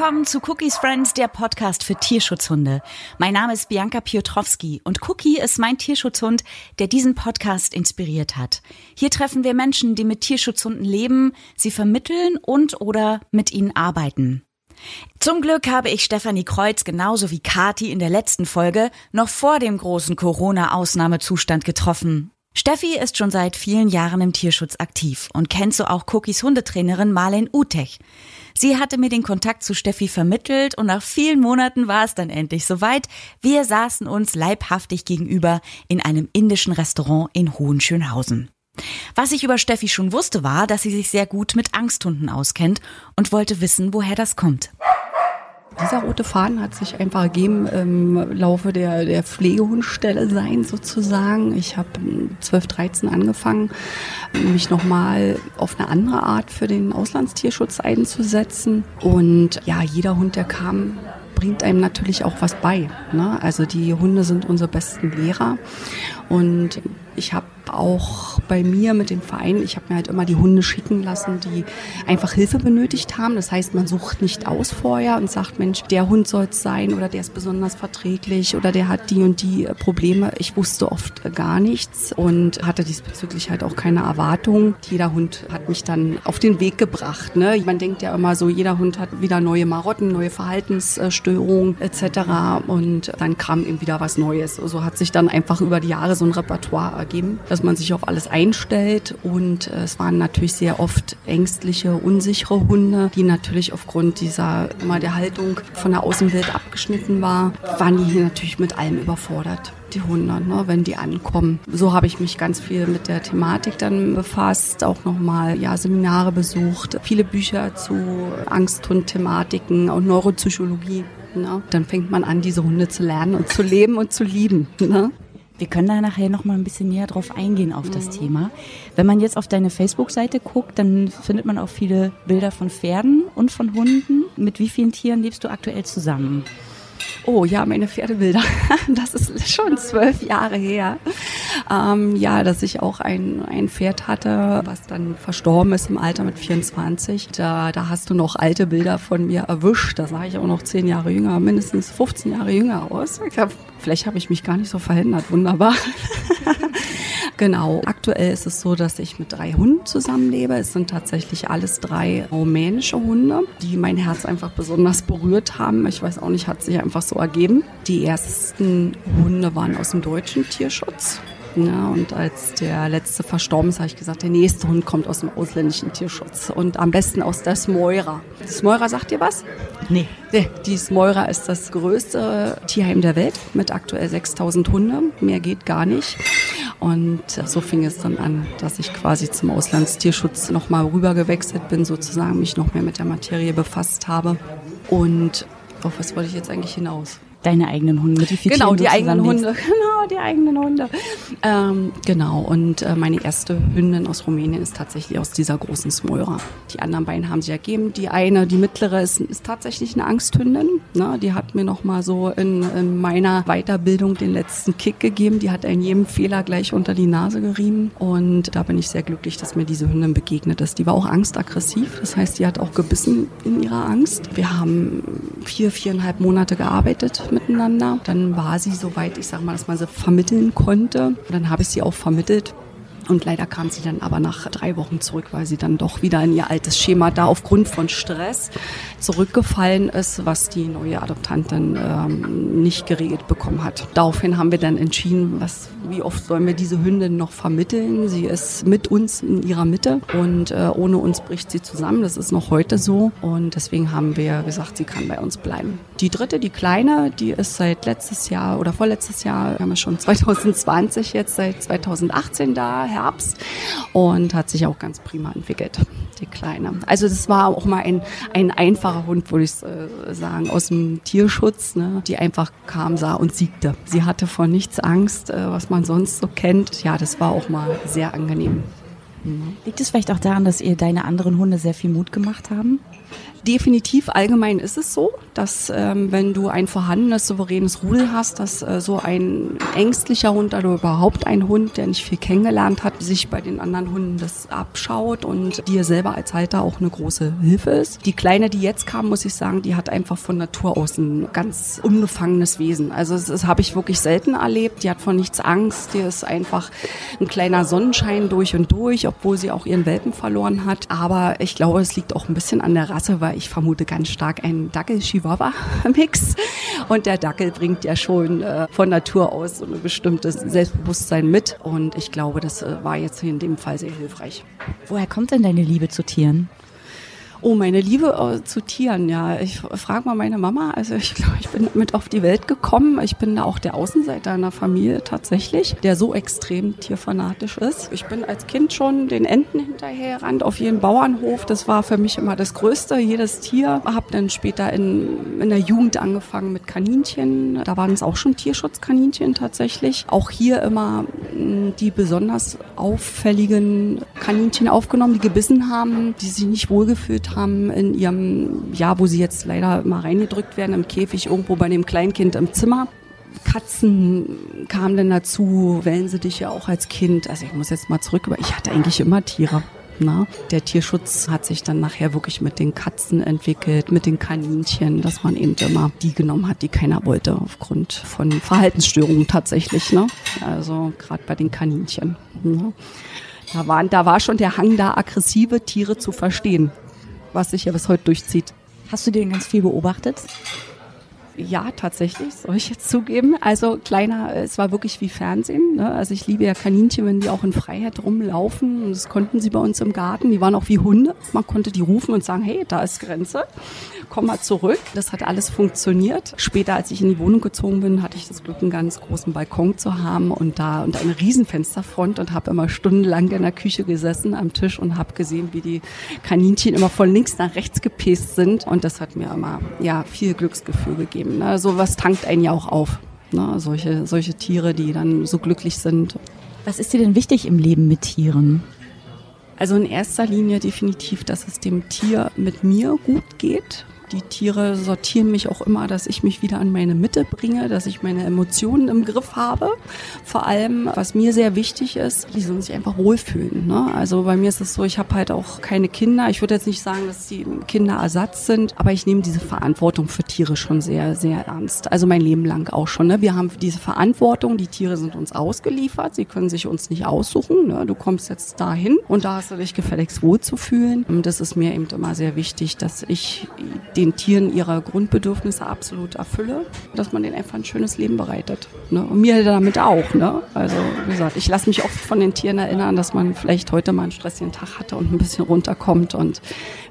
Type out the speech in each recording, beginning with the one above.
Willkommen zu Cookies Friends, der Podcast für Tierschutzhunde. Mein Name ist Bianca Piotrowski und Cookie ist mein Tierschutzhund, der diesen Podcast inspiriert hat. Hier treffen wir Menschen, die mit Tierschutzhunden leben, sie vermitteln und oder mit ihnen arbeiten. Zum Glück habe ich Stefanie Kreuz genauso wie Kati in der letzten Folge noch vor dem großen Corona-Ausnahmezustand getroffen. Steffi ist schon seit vielen Jahren im Tierschutz aktiv und kennt so auch Cookies Hundetrainerin Marlen Utech. Sie hatte mir den Kontakt zu Steffi vermittelt und nach vielen Monaten war es dann endlich soweit. Wir saßen uns leibhaftig gegenüber in einem indischen Restaurant in Hohenschönhausen. Was ich über Steffi schon wusste, war, dass sie sich sehr gut mit Angsthunden auskennt und wollte wissen, woher das kommt. Dieser rote Faden hat sich einfach ergeben im Laufe der, der Pflegehundstelle sein sozusagen. Ich habe 12, 13 angefangen, mich nochmal auf eine andere Art für den Auslandstierschutz einzusetzen. Und ja, jeder Hund, der kam, bringt einem natürlich auch was bei. Ne? Also die Hunde sind unsere besten Lehrer. Und ich habe auch bei mir mit dem Verein, ich habe mir halt immer die Hunde schicken lassen, die einfach Hilfe benötigt haben. Das heißt, man sucht nicht aus vorher und sagt, Mensch, der Hund soll es sein oder der ist besonders verträglich oder der hat die und die Probleme. Ich wusste oft gar nichts und hatte diesbezüglich halt auch keine Erwartungen. Jeder Hund hat mich dann auf den Weg gebracht. Ne? Man denkt ja immer so, jeder Hund hat wieder neue Marotten, neue Verhaltensstörungen etc. Und dann kam eben wieder was Neues. So hat sich dann einfach über die Jahre so ein Repertoire ergeben, dass man sich auf alles einstellt. Und äh, es waren natürlich sehr oft ängstliche, unsichere Hunde, die natürlich aufgrund dieser immer der Haltung von der Außenwelt abgeschnitten war, waren die hier natürlich mit allem überfordert die Hunde, ne, wenn die ankommen. So habe ich mich ganz viel mit der Thematik dann befasst, auch nochmal ja, Seminare besucht, viele Bücher zu Angsthund-Thematiken und Neuropsychologie. Ne. Dann fängt man an, diese Hunde zu lernen und zu leben und zu lieben. Ne. Wir können da nachher noch mal ein bisschen näher drauf eingehen auf das mhm. Thema. Wenn man jetzt auf deine Facebook-Seite guckt, dann findet man auch viele Bilder von Pferden und von Hunden. Mit wie vielen Tieren lebst du aktuell zusammen? Oh ja, meine Pferdebilder. Das ist schon zwölf Jahre her. Ähm, ja, dass ich auch ein, ein Pferd hatte, was dann verstorben ist im Alter mit 24. Da, da hast du noch alte Bilder von mir erwischt. Da sah ich auch noch zehn Jahre jünger, mindestens 15 Jahre jünger aus. Ich glaub, vielleicht habe ich mich gar nicht so verhindert. Wunderbar. Genau. Aktuell ist es so, dass ich mit drei Hunden zusammenlebe. Es sind tatsächlich alles drei rumänische Hunde, die mein Herz einfach besonders berührt haben. Ich weiß auch nicht, hat sich einfach so ergeben. Die ersten Hunde waren aus dem deutschen Tierschutz. Ja, und als der letzte verstorben ist, habe ich gesagt, der nächste Hund kommt aus dem ausländischen Tierschutz und am besten aus der Smoira. Die Smoira sagt dir was? Nee. nee. Die Smoira ist das größte Tierheim der Welt mit aktuell 6000 Hunde. Mehr geht gar nicht. Und so fing es dann an, dass ich quasi zum Auslandstierschutz nochmal rüber gewechselt bin, sozusagen mich noch mehr mit der Materie befasst habe. Und auf was wollte ich jetzt eigentlich hinaus? Deine eigenen Hunde, vielen Genau, die eigenen Hunde. Genau, die eigenen Hunde. Ähm, genau, und äh, meine erste Hündin aus Rumänien ist tatsächlich aus dieser großen Smoira. Die anderen beiden haben sie ergeben. Die eine, die mittlere, ist, ist tatsächlich eine Angsthündin. Ne? Die hat mir noch mal so in, in meiner Weiterbildung den letzten Kick gegeben. Die hat einen jedem Fehler gleich unter die Nase gerieben. Und da bin ich sehr glücklich, dass mir diese Hündin begegnet ist. Die war auch angstaggressiv. Das heißt, die hat auch gebissen in ihrer Angst. Wir haben vier, viereinhalb Monate gearbeitet miteinander. Dann war sie soweit, ich sag mal, dass man sie vermitteln konnte. Dann habe ich sie auch vermittelt. Und leider kam sie dann aber nach drei Wochen zurück, weil sie dann doch wieder in ihr altes Schema da aufgrund von Stress zurückgefallen ist, was die neue Adoptantin ähm, nicht geregelt bekommen hat. Daraufhin haben wir dann entschieden, was, wie oft sollen wir diese Hündin noch vermitteln. Sie ist mit uns in ihrer Mitte und äh, ohne uns bricht sie zusammen. Das ist noch heute so. Und deswegen haben wir gesagt, sie kann bei uns bleiben. Die dritte, die kleine, die ist seit letztes Jahr oder vorletztes Jahr, wir haben wir schon 2020 jetzt, seit 2018 da Herbst und hat sich auch ganz prima entwickelt, die Kleine. Also das war auch mal ein, ein einfacher Hund, würde ich äh, sagen, aus dem Tierschutz, ne, die einfach kam, sah und siegte. Sie hatte vor nichts Angst, äh, was man sonst so kennt. Ja, das war auch mal sehr angenehm. Mhm. Liegt es vielleicht auch daran, dass ihr deine anderen Hunde sehr viel Mut gemacht haben? Definitiv allgemein ist es so, dass ähm, wenn du ein vorhandenes, souveränes Rudel hast, dass äh, so ein ängstlicher Hund oder überhaupt ein Hund, der nicht viel kennengelernt hat, sich bei den anderen Hunden das abschaut und dir selber als Halter auch eine große Hilfe ist. Die Kleine, die jetzt kam, muss ich sagen, die hat einfach von Natur aus ein ganz unbefangenes Wesen. Also das, das habe ich wirklich selten erlebt. Die hat von nichts Angst. Die ist einfach ein kleiner Sonnenschein durch und durch, obwohl sie auch ihren Welpen verloren hat. Aber ich glaube, es liegt auch ein bisschen an der Rasse, weil ich vermute ganz stark einen Dackel-Chihuahua-Mix. Und der Dackel bringt ja schon äh, von Natur aus so ein bestimmtes Selbstbewusstsein mit. Und ich glaube, das äh, war jetzt in dem Fall sehr hilfreich. Woher kommt denn deine Liebe zu Tieren? Oh, meine Liebe äh, zu Tieren, ja. Ich frage mal meine Mama. Also ich glaube, ich bin mit auf die Welt gekommen. Ich bin da auch der Außenseiter in der Familie tatsächlich, der so extrem tierfanatisch ist. Ich bin als Kind schon den Enten hinterher rannt auf jeden Bauernhof. Das war für mich immer das Größte, jedes Tier. Hab dann später in, in der Jugend angefangen mit Kaninchen. Da waren es auch schon Tierschutzkaninchen tatsächlich. Auch hier immer hm, die besonders auffälligen Kaninchen aufgenommen, die gebissen haben, die sich nicht wohlgefühlt haben in ihrem, ja, wo sie jetzt leider mal reingedrückt werden im Käfig irgendwo bei dem Kleinkind im Zimmer. Katzen kamen dann dazu, wählen sie dich ja auch als Kind. Also ich muss jetzt mal zurück, aber ich hatte eigentlich immer Tiere. Na? Der Tierschutz hat sich dann nachher wirklich mit den Katzen entwickelt, mit den Kaninchen, dass man eben immer die genommen hat, die keiner wollte, aufgrund von Verhaltensstörungen tatsächlich. Ne? Also gerade bei den Kaninchen. Ne? Da, waren, da war schon der Hang da, aggressive Tiere zu verstehen was sich ja bis heute durchzieht. Hast du den ganz viel beobachtet? Ja, tatsächlich, soll ich jetzt zugeben. Also kleiner, es war wirklich wie Fernsehen. Ne? Also ich liebe ja Kaninchen, wenn die auch in Freiheit rumlaufen. Und das konnten sie bei uns im Garten. Die waren auch wie Hunde. Man konnte die rufen und sagen, hey, da ist Grenze komm mal zurück. Das hat alles funktioniert. Später, als ich in die Wohnung gezogen bin, hatte ich das Glück, einen ganz großen Balkon zu haben und da und eine riesen Fensterfront und habe immer stundenlang in der Küche gesessen am Tisch und habe gesehen, wie die Kaninchen immer von links nach rechts gepäst sind und das hat mir immer ja viel Glücksgefühl gegeben. Ne? So was tankt einen ja auch auf. Ne? Solche solche Tiere, die dann so glücklich sind. Was ist dir denn wichtig im Leben mit Tieren? Also in erster Linie definitiv, dass es dem Tier mit mir gut geht die Tiere sortieren mich auch immer, dass ich mich wieder an meine Mitte bringe, dass ich meine Emotionen im Griff habe. Vor allem, was mir sehr wichtig ist, die sollen sich einfach wohlfühlen. Ne? Also bei mir ist es so, ich habe halt auch keine Kinder. Ich würde jetzt nicht sagen, dass die Kinder Ersatz sind, aber ich nehme diese Verantwortung für Tiere schon sehr, sehr ernst. Also mein Leben lang auch schon. Ne? Wir haben diese Verantwortung, die Tiere sind uns ausgeliefert, sie können sich uns nicht aussuchen. Ne? Du kommst jetzt dahin und da hast du dich gefälligst wohlzufühlen. Das ist mir eben immer sehr wichtig, dass ich den Tieren ihre Grundbedürfnisse absolut erfülle, dass man denen einfach ein schönes Leben bereitet. Ne? Und mir damit auch. Ne? Also wie gesagt, ich lasse mich oft von den Tieren erinnern, dass man vielleicht heute mal einen stressigen Tag hatte und ein bisschen runterkommt und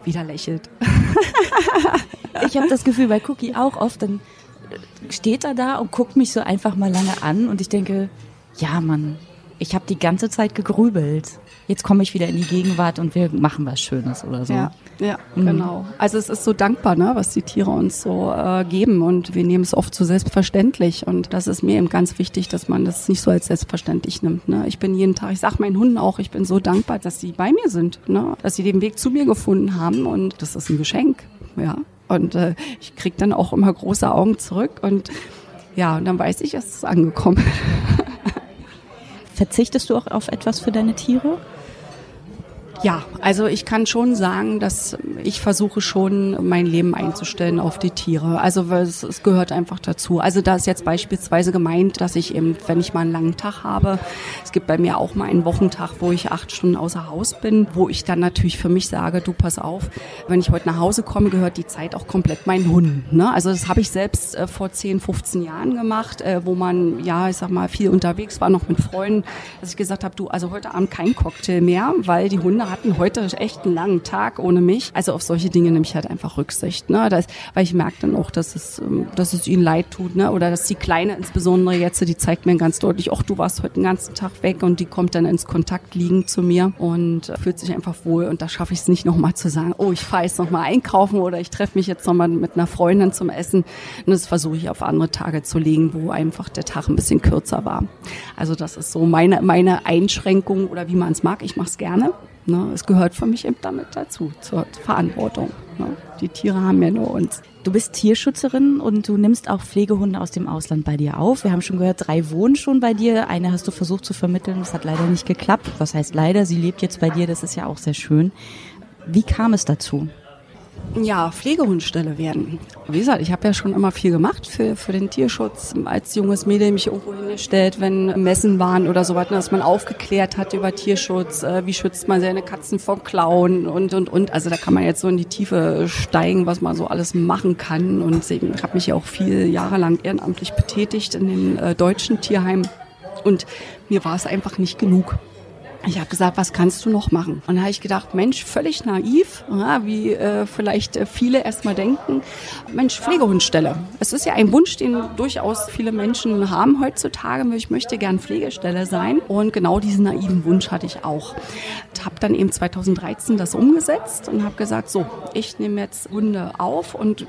wieder lächelt. ich habe das Gefühl bei Cookie auch oft, dann steht er da und guckt mich so einfach mal lange an und ich denke, ja Mann, ich habe die ganze Zeit gegrübelt jetzt komme ich wieder in die Gegenwart und wir machen was Schönes oder so. Ja, ja mhm. genau. Also es ist so dankbar, ne, was die Tiere uns so äh, geben und wir nehmen es oft so selbstverständlich und das ist mir eben ganz wichtig, dass man das nicht so als selbstverständlich nimmt. Ne? Ich bin jeden Tag, ich sage meinen Hunden auch, ich bin so dankbar, dass sie bei mir sind, ne? dass sie den Weg zu mir gefunden haben und das ist ein Geschenk, ja. Und äh, ich krieg dann auch immer große Augen zurück und ja, und dann weiß ich, es ist angekommen. Verzichtest du auch auf etwas für deine Tiere? Ja, also ich kann schon sagen, dass ich versuche schon mein Leben einzustellen auf die Tiere. Also es, es gehört einfach dazu. Also da ist jetzt beispielsweise gemeint, dass ich eben, wenn ich mal einen langen Tag habe, es gibt bei mir auch mal einen Wochentag, wo ich acht Stunden außer Haus bin, wo ich dann natürlich für mich sage, du pass auf, wenn ich heute nach Hause komme, gehört die Zeit auch komplett meinen Hunden. Ne? Also das habe ich selbst äh, vor 10, 15 Jahren gemacht, äh, wo man, ja, ich sag mal, viel unterwegs war, noch mit Freunden, dass ich gesagt habe, du, also heute Abend kein Cocktail mehr, weil die Hunde hatten heute echt einen langen Tag ohne mich. Also auf solche Dinge nehme ich halt einfach Rücksicht, ne? Das, weil ich merke dann auch, dass es, ähm, dass es ihnen leid tut, ne? Oder dass die Kleine insbesondere jetzt, die zeigt mir ganz deutlich, ach, du warst heute den ganzen Tag weg und die kommt dann ins Kontakt liegen zu mir und fühlt sich einfach wohl und da schaffe ich es nicht nochmal zu sagen, oh, ich fahre jetzt nochmal einkaufen oder ich treffe mich jetzt nochmal mit einer Freundin zum Essen. Und das versuche ich auf andere Tage zu legen, wo einfach der Tag ein bisschen kürzer war. Also das ist so meine, meine Einschränkung oder wie man es mag. Ich mache es gerne. Ne? Es gehört für mich eben damit dazu, zur Verantwortung. Ne? Die Tiere haben ja nur uns. Du bist Tierschützerin und du nimmst auch Pflegehunde aus dem Ausland bei dir auf. Wir haben schon gehört, drei wohnen schon bei dir. Eine hast du versucht zu vermitteln, das hat leider nicht geklappt. Was heißt leider? Sie lebt jetzt bei dir, das ist ja auch sehr schön. Wie kam es dazu? Ja, Pflegehundstelle werden. Wie gesagt, ich habe ja schon immer viel gemacht für, für den Tierschutz. Als junges Mädel mich irgendwo hingestellt, wenn Messen waren oder so weiter, dass man aufgeklärt hat über Tierschutz, äh, wie schützt man seine Katzen vor Klauen und, und, und. Also da kann man jetzt so in die Tiefe steigen, was man so alles machen kann. Und ich habe mich ja auch viele Jahre lang ehrenamtlich betätigt in den äh, deutschen Tierheimen. Und mir war es einfach nicht genug. Ich habe gesagt, was kannst du noch machen? Und da habe ich gedacht, Mensch, völlig naiv, wie äh, vielleicht äh, viele erstmal denken, Mensch, Pflegehundstelle. Es ist ja ein Wunsch, den durchaus viele Menschen haben heutzutage. Ich möchte gern Pflegestelle sein. Und genau diesen naiven Wunsch hatte ich auch. Habe dann eben 2013 das umgesetzt und habe gesagt, so, ich nehme jetzt Hunde auf. Und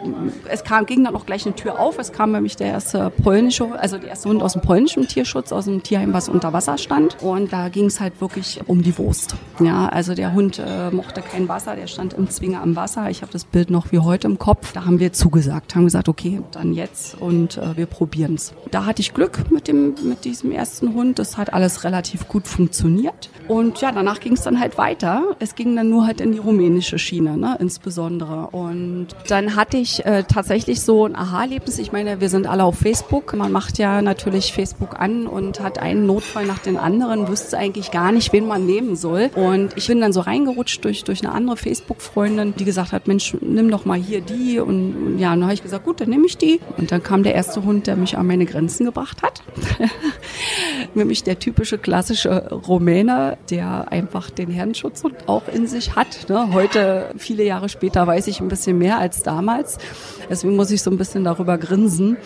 es kam, ging dann auch gleich eine Tür auf. Es kam nämlich der erste polnische, also der erste Hund aus dem polnischen Tierschutz, aus dem Tierheim, was unter Wasser stand. Und da ging es halt wirklich wirklich um die Wurst. Ja, also der Hund äh, mochte kein Wasser, der stand im Zwinger am Wasser. Ich habe das Bild noch wie heute im Kopf. Da haben wir zugesagt, haben gesagt, okay, dann jetzt und äh, wir probieren es. Da hatte ich Glück mit dem mit diesem ersten Hund. Das hat alles relativ gut funktioniert. Und ja, danach ging es dann halt weiter. Es ging dann nur halt in die rumänische Schiene, ne, insbesondere. Und dann hatte ich äh, tatsächlich so ein Aha-Erlebnis. Ich meine, wir sind alle auf Facebook. Man macht ja natürlich Facebook an und hat einen Notfall nach den anderen, wüsste eigentlich gar nicht, wen man nehmen soll. Und ich bin dann so reingerutscht durch, durch eine andere Facebook-Freundin, die gesagt hat, Mensch, nimm doch mal hier die. Und, und ja, und dann habe ich gesagt, gut, dann nehme ich die. Und dann kam der erste Hund, der mich an meine Grenzen gebracht hat. Nämlich der typische klassische Rumäne, der einfach den Herrenschutz auch in sich hat. Ne? Heute, viele Jahre später, weiß ich ein bisschen mehr als damals. Deswegen muss ich so ein bisschen darüber grinsen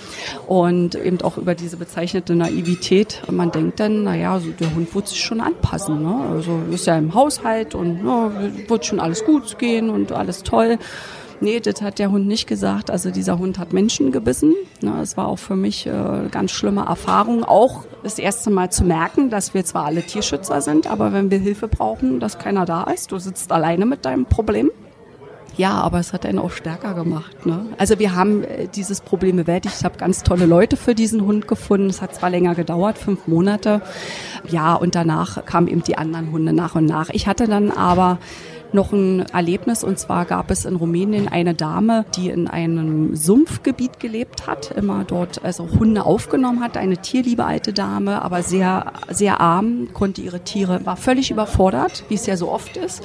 und eben auch über diese bezeichnete Naivität. Man denkt dann, naja, also der Hund wird sich schon anpassen lassen. Ne? Also ist ja im Haushalt und ja, wird schon alles gut gehen und alles toll. Nee, das hat der Hund nicht gesagt. Also dieser Hund hat Menschen gebissen. Ne? Es war auch für mich äh, ganz schlimme Erfahrung. Auch das erste Mal zu merken, dass wir zwar alle Tierschützer sind, aber wenn wir Hilfe brauchen, dass keiner da ist. Du sitzt alleine mit deinem Problem. Ja, aber es hat einen auch stärker gemacht. Ne? Also wir haben äh, dieses Problem bewältigt. Ich habe ganz tolle Leute für diesen Hund gefunden. Es hat zwar länger gedauert, fünf Monate. Ja, und danach kamen eben die anderen Hunde nach und nach. Ich hatte dann aber noch ein Erlebnis und zwar gab es in Rumänien eine Dame, die in einem Sumpfgebiet gelebt hat, immer dort also Hunde aufgenommen hat, eine tierliebe alte Dame, aber sehr sehr arm, konnte ihre Tiere, war völlig überfordert, wie es ja so oft ist,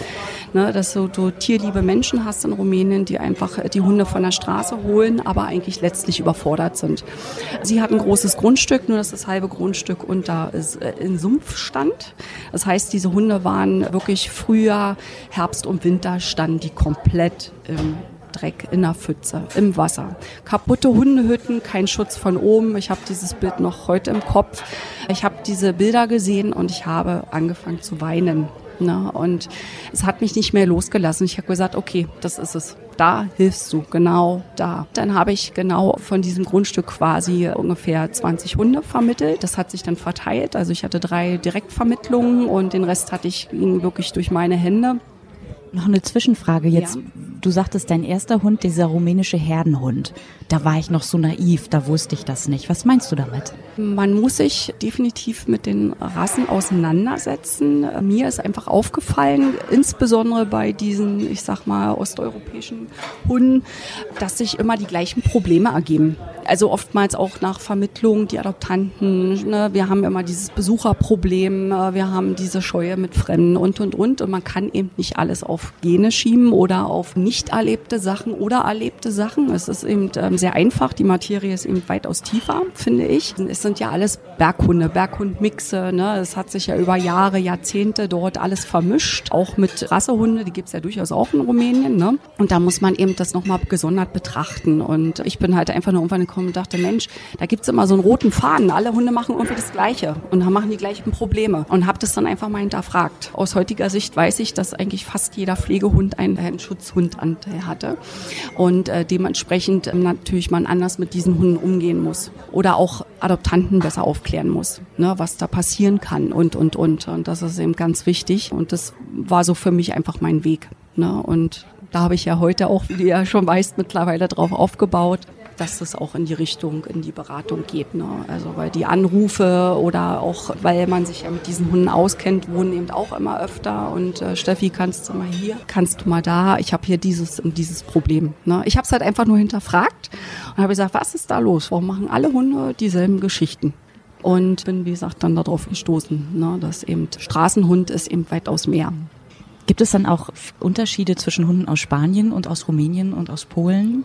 ne, dass du, du tierliebe Menschen hast in Rumänien, die einfach die Hunde von der Straße holen, aber eigentlich letztlich überfordert sind. Sie hat ein großes Grundstück, nur dass das halbe Grundstück unter äh, in Sumpf stand. Das heißt, diese Hunde waren wirklich Frühjahr, Herbst Herbst und Winter standen die komplett im Dreck in der Pfütze, im Wasser. Kaputte Hundehütten, kein Schutz von oben. Ich habe dieses Bild noch heute im Kopf. Ich habe diese Bilder gesehen und ich habe angefangen zu weinen. Ne? Und es hat mich nicht mehr losgelassen. Ich habe gesagt, okay, das ist es. Da hilfst du, genau da. Dann habe ich genau von diesem Grundstück quasi ungefähr 20 Hunde vermittelt. Das hat sich dann verteilt. Also ich hatte drei Direktvermittlungen und den Rest hatte ich wirklich durch meine Hände. Noch eine Zwischenfrage jetzt. Ja. Du sagtest, dein erster Hund, dieser rumänische Herdenhund. Da war ich noch so naiv, da wusste ich das nicht. Was meinst du damit? Man muss sich definitiv mit den Rassen auseinandersetzen. Mir ist einfach aufgefallen, insbesondere bei diesen, ich sag mal, osteuropäischen Hunden, dass sich immer die gleichen Probleme ergeben. Also oftmals auch nach Vermittlung, die Adoptanten, ne, wir haben immer dieses Besucherproblem, äh, wir haben diese Scheue mit Fremden und, und, und. Und man kann eben nicht alles auf Gene schieben oder auf nicht erlebte Sachen oder erlebte Sachen. Es ist eben ähm, sehr einfach. Die Materie ist eben weitaus tiefer, finde ich. Es sind ja alles Berghunde, Berghundmixe. Ne? Es hat sich ja über Jahre, Jahrzehnte dort alles vermischt. Auch mit Rassehunde, die gibt's ja durchaus auch in Rumänien. Ne? Und da muss man eben das nochmal gesondert betrachten. Und ich bin halt einfach nur irgendwann gekommen und dachte, Mensch, da gibt's immer so einen roten Faden. Alle Hunde machen irgendwie das Gleiche und machen die gleichen Probleme. Und habe das dann einfach mal hinterfragt. Aus heutiger Sicht weiß ich, dass eigentlich fast jeder Pflegehund ein Schutzhund Gewaltanteil hatte und äh, dementsprechend äh, natürlich man anders mit diesen Hunden umgehen muss oder auch Adoptanten besser aufklären muss, ne, was da passieren kann und und und und das ist eben ganz wichtig und das war so für mich einfach mein Weg. Ne? Und da habe ich ja heute auch, wie du ja schon weißt, mittlerweile drauf aufgebaut, dass das auch in die Richtung, in die Beratung geht. Ne? Also weil die Anrufe oder auch, weil man sich ja mit diesen Hunden auskennt, wohnen eben auch immer öfter. Und äh, Steffi, kannst du mal hier, kannst du mal da, ich habe hier dieses und dieses Problem. Ne? Ich habe es halt einfach nur hinterfragt und habe gesagt, was ist da los? Warum machen alle Hunde dieselben Geschichten? Und bin, wie gesagt, dann darauf gestoßen, ne, dass eben Straßenhund ist eben weitaus mehr. Gibt es dann auch Unterschiede zwischen Hunden aus Spanien und aus Rumänien und aus Polen?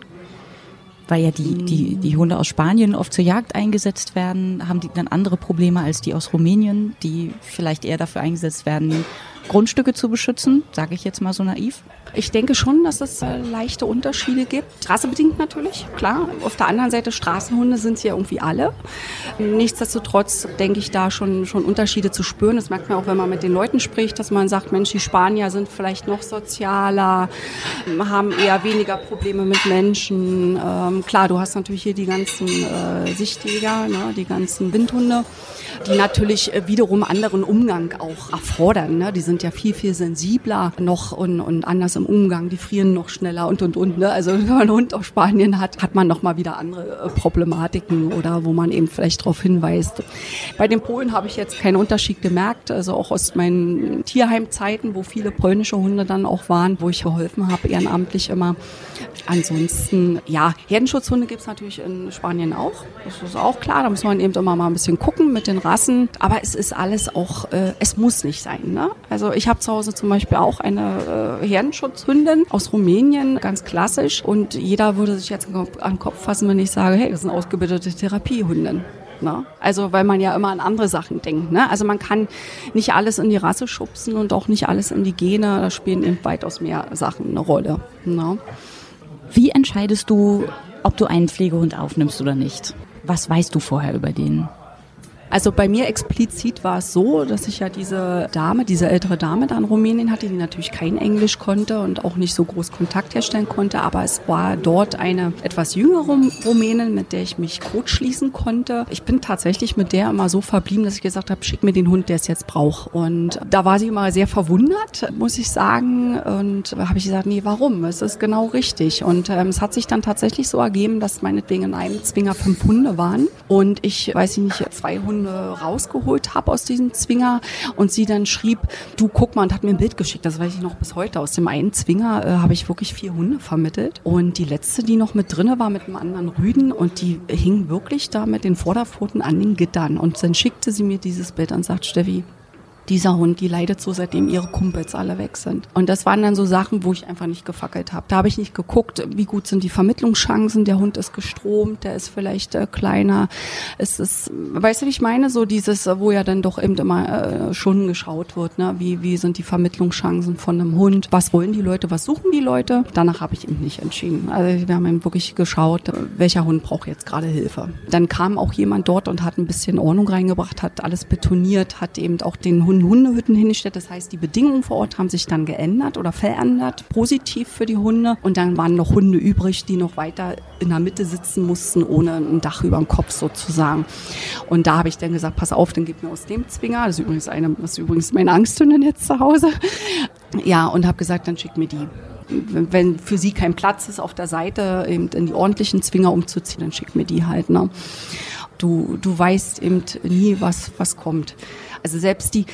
Weil ja die, die, die Hunde aus Spanien oft zur Jagd eingesetzt werden, haben die dann andere Probleme als die aus Rumänien, die vielleicht eher dafür eingesetzt werden, Grundstücke zu beschützen, sage ich jetzt mal so naiv. Ich denke schon, dass es äh, leichte Unterschiede gibt. Straßebedingt natürlich, klar. Auf der anderen Seite, Straßenhunde sind sie ja irgendwie alle. Nichtsdestotrotz denke ich da schon, schon Unterschiede zu spüren. Das merkt man auch, wenn man mit den Leuten spricht, dass man sagt, Mensch, die Spanier sind vielleicht noch sozialer, haben eher weniger Probleme mit Menschen. Ähm, klar, du hast natürlich hier die ganzen äh, Sichtjäger, ne, die ganzen Windhunde die natürlich äh, wiederum anderen Umgang auch erfordern. Ne? Die sind ja viel, viel sensibler noch und, und anders im Umgang, die frieren noch schneller und und und. Ne? Also wenn man einen Hund aus Spanien hat, hat man noch mal wieder andere äh, Problematiken oder wo man eben vielleicht darauf hinweist. Bei den Polen habe ich jetzt keinen Unterschied gemerkt, also auch aus meinen Tierheimzeiten, wo viele polnische Hunde dann auch waren, wo ich geholfen habe, ehrenamtlich immer. Ansonsten, ja, Herdenschutzhunde gibt es natürlich in Spanien auch. Das ist auch klar, da muss man eben immer mal ein bisschen gucken mit den Rassen. Aber es ist alles auch, äh, es muss nicht sein. Ne? Also ich habe zu Hause zum Beispiel auch eine äh, Herdenschutzhündin aus Rumänien, ganz klassisch. Und jeder würde sich jetzt an den Kopf fassen, wenn ich sage, hey, das eine ausgebildete Therapiehündin. Ne? Also weil man ja immer an andere Sachen denkt. Ne? Also man kann nicht alles in die Rasse schubsen und auch nicht alles in die Gene. Da spielen eben weitaus mehr Sachen eine Rolle. Ne? Wie entscheidest du, ob du einen Pflegehund aufnimmst oder nicht? Was weißt du vorher über den? Also bei mir explizit war es so, dass ich ja diese Dame, diese ältere Dame da in Rumänien hatte, die natürlich kein Englisch konnte und auch nicht so groß Kontakt herstellen konnte, aber es war dort eine etwas jüngere Rumänin, mit der ich mich gut schließen konnte. Ich bin tatsächlich mit der immer so verblieben, dass ich gesagt habe, schick mir den Hund, der es jetzt braucht. Und da war sie immer sehr verwundert, muss ich sagen. Und da habe ich gesagt, nee, warum? Es ist genau richtig. Und ähm, es hat sich dann tatsächlich so ergeben, dass meinetwegen in einem Zwinger fünf Hunde waren und ich, weiß ich nicht, zwei Hunde Hunde rausgeholt habe aus diesem Zwinger und sie dann schrieb, du guck mal und hat mir ein Bild geschickt, das weiß ich noch bis heute. Aus dem einen Zwinger äh, habe ich wirklich vier Hunde vermittelt. Und die letzte, die noch mit drinne war, mit einem anderen Rüden und die hing wirklich da mit den Vorderpfoten an den Gittern. Und dann schickte sie mir dieses Bild und sagt, Steffi, dieser Hund, die leidet so, seitdem ihre Kumpels alle weg sind. Und das waren dann so Sachen, wo ich einfach nicht gefackelt habe. Da habe ich nicht geguckt, wie gut sind die Vermittlungschancen. Der Hund ist gestromt, der ist vielleicht äh, kleiner. Es ist, weißt du, wie ich meine? So dieses, wo ja dann doch eben immer äh, schon geschaut wird, ne? Wie, wie sind die Vermittlungschancen von einem Hund? Was wollen die Leute? Was suchen die Leute? Danach habe ich eben nicht entschieden. Also wir haben eben wirklich geschaut, welcher Hund braucht jetzt gerade Hilfe. Dann kam auch jemand dort und hat ein bisschen Ordnung reingebracht, hat alles betoniert, hat eben auch den Hund wurden Hundehütten hingestellt. Das heißt, die Bedingungen vor Ort haben sich dann geändert oder verändert, positiv für die Hunde. Und dann waren noch Hunde übrig, die noch weiter in der Mitte sitzen mussten, ohne ein Dach über dem Kopf sozusagen. Und da habe ich dann gesagt, pass auf, dann gib mir aus dem Zwinger. Das ist übrigens eine, das ist übrigens meine Angsthündin jetzt zu Hause. Ja, und habe gesagt, dann schick mir die wenn für sie kein Platz ist auf der Seite, eben in die ordentlichen Zwinger umzuziehen, dann schick mir die halt. Ne? Du, du weißt eben nie, was, was kommt. Also selbst die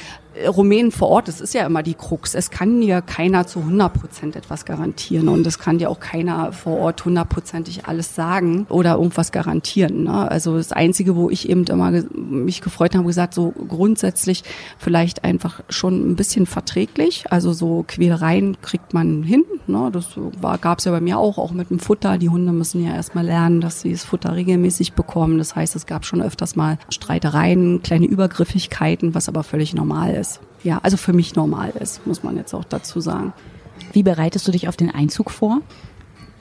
Rumänen vor Ort, das ist ja immer die Krux. Es kann ja keiner zu 100 Prozent etwas garantieren und es kann dir auch keiner vor Ort hundertprozentig alles sagen oder irgendwas garantieren. Ne? Also das Einzige, wo ich eben immer mich gefreut habe, gesagt, so grundsätzlich vielleicht einfach schon ein bisschen verträglich. Also so Quälereien kriegt man hin. Ne? Das gab es ja bei mir auch, auch mit dem Futter. Die Hunde müssen ja erstmal lernen, dass sie das Futter regelmäßig bekommen. Das heißt, es gab schon öfters mal Streitereien, kleine Übergriffigkeiten, was aber völlig normal ist. Ja, also für mich normal ist, muss man jetzt auch dazu sagen. Wie bereitest du dich auf den Einzug vor?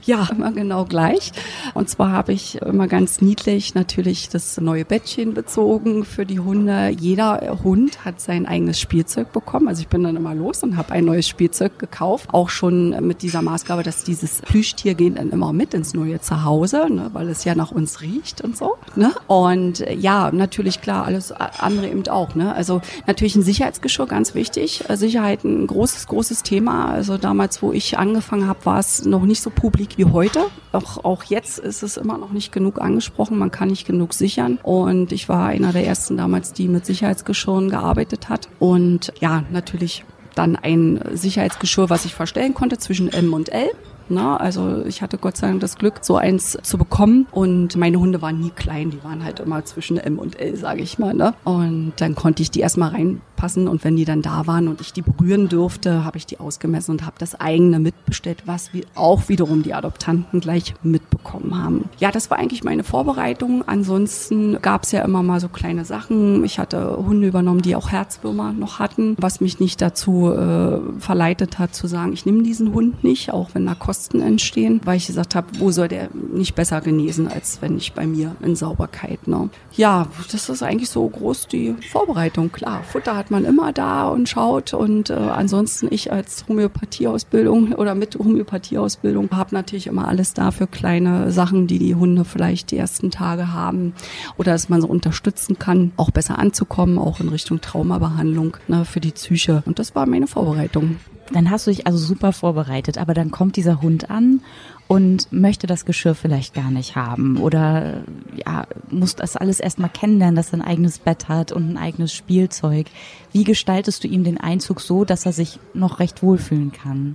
Ja, immer genau gleich. Und zwar habe ich immer ganz niedlich natürlich das neue Bettchen bezogen für die Hunde. Jeder Hund hat sein eigenes Spielzeug bekommen. Also ich bin dann immer los und habe ein neues Spielzeug gekauft. Auch schon mit dieser Maßgabe, dass dieses Plüschtier geht dann immer mit ins neue Zuhause, ne, weil es ja nach uns riecht und so. Ne? Und ja, natürlich klar, alles andere eben auch. Ne? Also natürlich ein Sicherheitsgeschirr, ganz wichtig. Sicherheit ein großes, großes Thema. Also damals, wo ich angefangen habe, war es noch nicht so publik wichtig wie heute. Auch, auch jetzt ist es immer noch nicht genug angesprochen. Man kann nicht genug sichern. Und ich war einer der ersten damals, die mit Sicherheitsgeschirren gearbeitet hat. Und ja, natürlich dann ein Sicherheitsgeschirr, was ich verstellen konnte zwischen M und L. Ne? Also ich hatte Gott sei Dank das Glück, so eins zu bekommen. Und meine Hunde waren nie klein, die waren halt immer zwischen M und L, sage ich mal. Ne? Und dann konnte ich die erstmal reinpassen und wenn die dann da waren und ich die berühren durfte, habe ich die ausgemessen und habe das eigene mitbestellt, was wir auch wiederum die Adoptanten gleich mitbekommen haben. Ja, das war eigentlich meine Vorbereitung. Ansonsten gab es ja immer mal so kleine Sachen. Ich hatte Hunde übernommen, die auch Herzwürmer noch hatten, was mich nicht dazu äh, verleitet hat zu sagen, ich nehme diesen Hund nicht, auch wenn er kostet Kosten entstehen, weil ich gesagt habe, wo soll der nicht besser genesen, als wenn ich bei mir in Sauberkeit. Ne? Ja, das ist eigentlich so groß die Vorbereitung. Klar, Futter hat man immer da und schaut und äh, ansonsten ich als Homöopathieausbildung oder mit Homöopathieausbildung habe natürlich immer alles da für kleine Sachen, die die Hunde vielleicht die ersten Tage haben oder dass man so unterstützen kann, auch besser anzukommen, auch in Richtung Traumabehandlung ne, für die Psyche. Und das war meine Vorbereitung. Dann hast du dich also super vorbereitet, aber dann kommt dieser Hund an und möchte das Geschirr vielleicht gar nicht haben oder ja, muss das alles erstmal kennenlernen, dass er ein eigenes Bett hat und ein eigenes Spielzeug. Wie gestaltest du ihm den Einzug so, dass er sich noch recht wohlfühlen kann?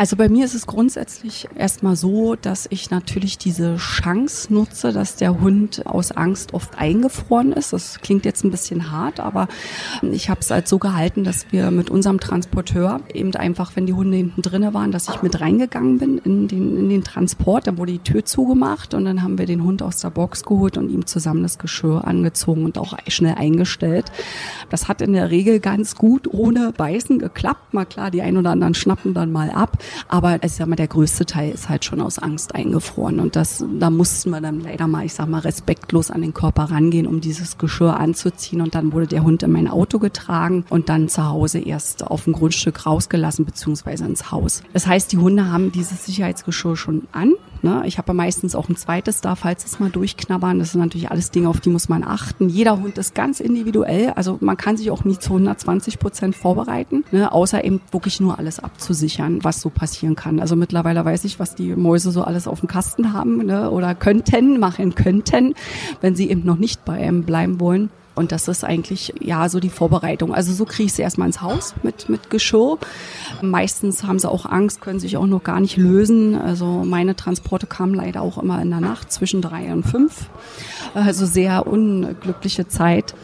Also bei mir ist es grundsätzlich erstmal so, dass ich natürlich diese Chance nutze, dass der Hund aus Angst oft eingefroren ist. Das klingt jetzt ein bisschen hart, aber ich habe es halt so gehalten, dass wir mit unserem Transporteur eben einfach, wenn die Hunde hinten drinne waren, dass ich mit reingegangen bin in den, in den Transport. Dann wurde die Tür zugemacht und dann haben wir den Hund aus der Box geholt und ihm zusammen das Geschirr angezogen und auch schnell eingestellt. Das hat in der Regel ganz gut ohne Beißen geklappt. Mal klar, die ein oder anderen schnappen dann mal ab. Aber ich sag mal, der größte Teil ist halt schon aus Angst eingefroren. Und das, da mussten wir dann leider mal, ich sag mal, respektlos an den Körper rangehen, um dieses Geschirr anzuziehen. Und dann wurde der Hund in mein Auto getragen und dann zu Hause erst auf dem Grundstück rausgelassen, beziehungsweise ins Haus. Das heißt, die Hunde haben dieses Sicherheitsgeschirr schon an. Ne? Ich habe meistens auch ein zweites da, falls es mal durchknabbern. Das sind natürlich alles Dinge, auf die muss man achten. Jeder Hund ist ganz individuell. Also man kann sich auch nie zu 120 Prozent vorbereiten, ne? außer eben wirklich nur alles abzusichern, was so passieren kann. Also mittlerweile weiß ich, was die Mäuse so alles auf dem Kasten haben ne? oder könnten, machen könnten, wenn sie eben noch nicht bei einem bleiben wollen. Und das ist eigentlich ja so die Vorbereitung. Also so kriege ich sie erstmal ins Haus mit, mit Geschirr. Meistens haben sie auch Angst, können sich auch noch gar nicht lösen. Also meine Transporte kamen leider auch immer in der Nacht zwischen drei und fünf. Also sehr unglückliche Zeit.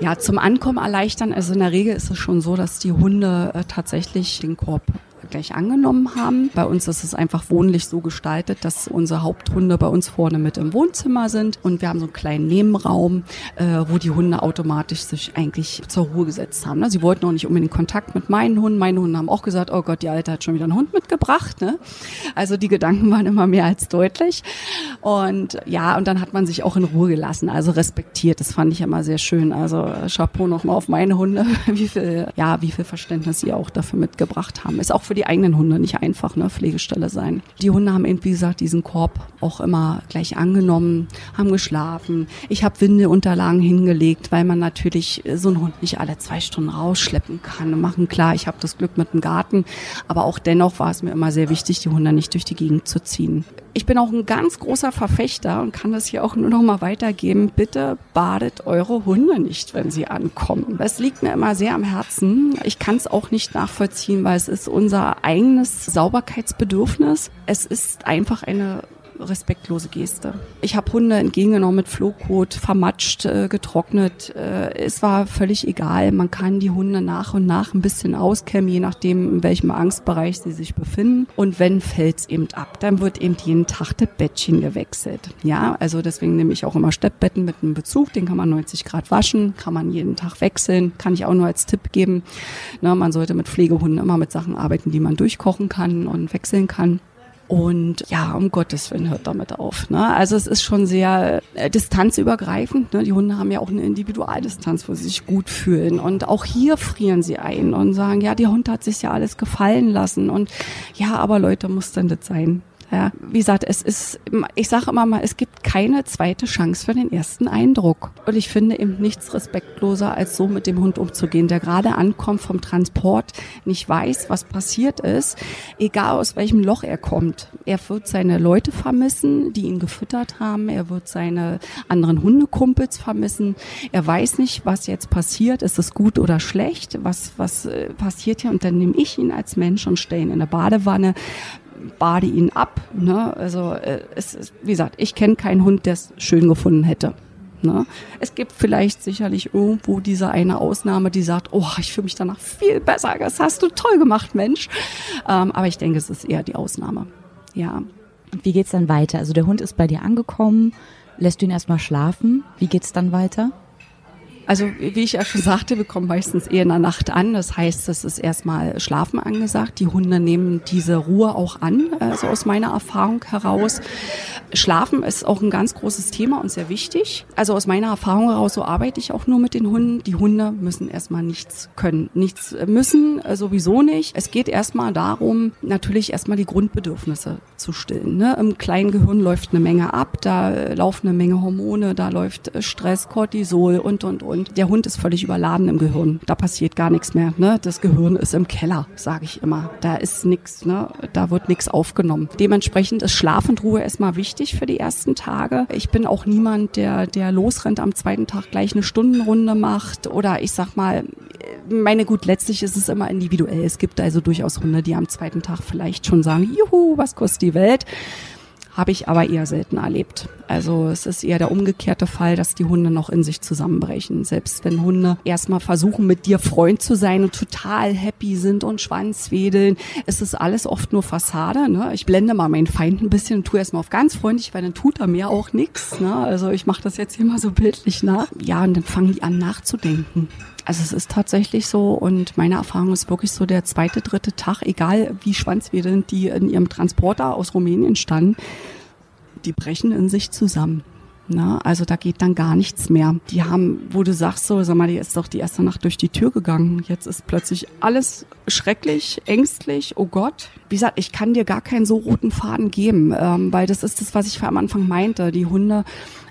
Ja, zum Ankommen erleichtern. Also in der Regel ist es schon so, dass die Hunde äh, tatsächlich den Korb gleich angenommen haben. Bei uns ist es einfach wohnlich so gestaltet, dass unsere Haupthunde bei uns vorne mit im Wohnzimmer sind und wir haben so einen kleinen Nebenraum, äh, wo die Hunde automatisch sich eigentlich zur Ruhe gesetzt haben. Ne? Sie wollten auch nicht unbedingt Kontakt mit meinen Hunden. Meine Hunde haben auch gesagt, oh Gott, die Alte hat schon wieder einen Hund mitgebracht. Ne? Also die Gedanken waren immer mehr als deutlich. Und ja, und dann hat man sich auch in Ruhe gelassen, also respektiert. Das fand ich immer sehr schön. Also Chapeau nochmal auf meine Hunde, wie viel, ja, wie viel Verständnis sie auch dafür mitgebracht haben. Ist auch für für die eigenen Hunde nicht einfach, ne, Pflegestelle sein. Die Hunde haben eben, wie gesagt, diesen Korb auch immer gleich angenommen, haben geschlafen. Ich habe Windeunterlagen hingelegt, weil man natürlich so einen Hund nicht alle zwei Stunden rausschleppen kann. Machen klar, ich habe das Glück mit dem Garten, aber auch dennoch war es mir immer sehr wichtig, die Hunde nicht durch die Gegend zu ziehen. Ich bin auch ein ganz großer Verfechter und kann das hier auch nur noch mal weitergeben. Bitte badet eure Hunde nicht, wenn sie ankommen. Das liegt mir immer sehr am Herzen. Ich kann es auch nicht nachvollziehen, weil es ist unser eigenes Sauberkeitsbedürfnis. Es ist einfach eine respektlose Geste. Ich habe Hunde entgegengenommen mit Flohkot, vermatscht, äh, getrocknet. Äh, es war völlig egal. Man kann die Hunde nach und nach ein bisschen auskämmen, je nachdem, in welchem Angstbereich sie sich befinden. Und wenn, fällt's eben ab. Dann wird eben jeden Tag das Bettchen gewechselt. Ja, also deswegen nehme ich auch immer Steppbetten mit einem Bezug. Den kann man 90 Grad waschen, kann man jeden Tag wechseln. Kann ich auch nur als Tipp geben. Na, man sollte mit Pflegehunden immer mit Sachen arbeiten, die man durchkochen kann und wechseln kann. Und ja, um Gottes Willen hört damit auf. Ne? Also es ist schon sehr äh, distanzübergreifend. Ne? Die Hunde haben ja auch eine Individualdistanz, wo sie sich gut fühlen. Und auch hier frieren sie ein und sagen, ja, der Hund hat sich ja alles gefallen lassen. Und ja, aber Leute, muss denn das sein? Ja, wie gesagt, es ist, ich sage immer mal, es gibt keine zweite Chance für den ersten Eindruck. Und ich finde eben nichts respektloser, als so mit dem Hund umzugehen, der gerade ankommt vom Transport, nicht weiß, was passiert ist, egal aus welchem Loch er kommt. Er wird seine Leute vermissen, die ihn gefüttert haben. Er wird seine anderen Hundekumpels vermissen. Er weiß nicht, was jetzt passiert. Ist es gut oder schlecht? Was, was äh, passiert hier? Und dann nehme ich ihn als Mensch und stelle ihn in eine Badewanne bade ihn ab. Ne? Also äh, es ist, wie gesagt, ich kenne keinen Hund, der es schön gefunden hätte. Ne? Es gibt vielleicht sicherlich irgendwo diese eine Ausnahme, die sagt, oh, ich fühle mich danach viel besser. Das hast du toll gemacht, Mensch. Ähm, aber ich denke, es ist eher die Ausnahme. Ja. Und wie geht's dann weiter? Also der Hund ist bei dir angekommen, lässt du ihn erstmal schlafen. Wie geht's dann weiter? Also wie ich ja schon sagte, wir kommen meistens eher in der Nacht an. Das heißt, es ist erstmal Schlafen angesagt. Die Hunde nehmen diese Ruhe auch an, also aus meiner Erfahrung heraus. Schlafen ist auch ein ganz großes Thema und sehr wichtig. Also aus meiner Erfahrung heraus, so arbeite ich auch nur mit den Hunden. Die Hunde müssen erstmal nichts können. Nichts müssen, äh, sowieso nicht. Es geht erstmal darum, natürlich erstmal die Grundbedürfnisse zu stillen. Ne? Im kleinen Gehirn läuft eine Menge ab, da laufen eine Menge Hormone, da läuft Stress, Cortisol und, und, und und der Hund ist völlig überladen im Gehirn. Da passiert gar nichts mehr. Ne? Das Gehirn ist im Keller, sage ich immer. Da ist nichts, ne? da wird nichts aufgenommen. Dementsprechend ist Schlaf und Ruhe erstmal wichtig für die ersten Tage. Ich bin auch niemand, der, der losrennt am zweiten Tag gleich eine Stundenrunde macht oder ich sag mal, meine gut, letztlich ist es immer individuell. Es gibt also durchaus Hunde, die am zweiten Tag vielleicht schon sagen, juhu, was kostet die Welt? Habe ich aber eher selten erlebt. Also es ist eher der umgekehrte Fall, dass die Hunde noch in sich zusammenbrechen. Selbst wenn Hunde erstmal versuchen, mit dir Freund zu sein und total happy sind und Schwanzwedeln, ist es alles oft nur Fassade. Ne? Ich blende mal meinen Feind ein bisschen und tue erstmal auf ganz freundlich, weil dann tut er mir auch nichts. Ne? Also ich mache das jetzt hier mal so bildlich nach. Ja, und dann fangen die an nachzudenken. Also es ist tatsächlich so und meine Erfahrung ist wirklich so der zweite, dritte Tag, egal wie schwanzwedelnd die in ihrem Transporter aus Rumänien standen, die brechen in sich zusammen. Na, also da geht dann gar nichts mehr. Die haben, wo du sagst so, sag mal, die ist doch die erste Nacht durch die Tür gegangen. Jetzt ist plötzlich alles schrecklich, ängstlich. Oh Gott. Wie gesagt, ich kann dir gar keinen so roten Faden geben, ähm, weil das ist das, was ich am Anfang meinte. Die Hunde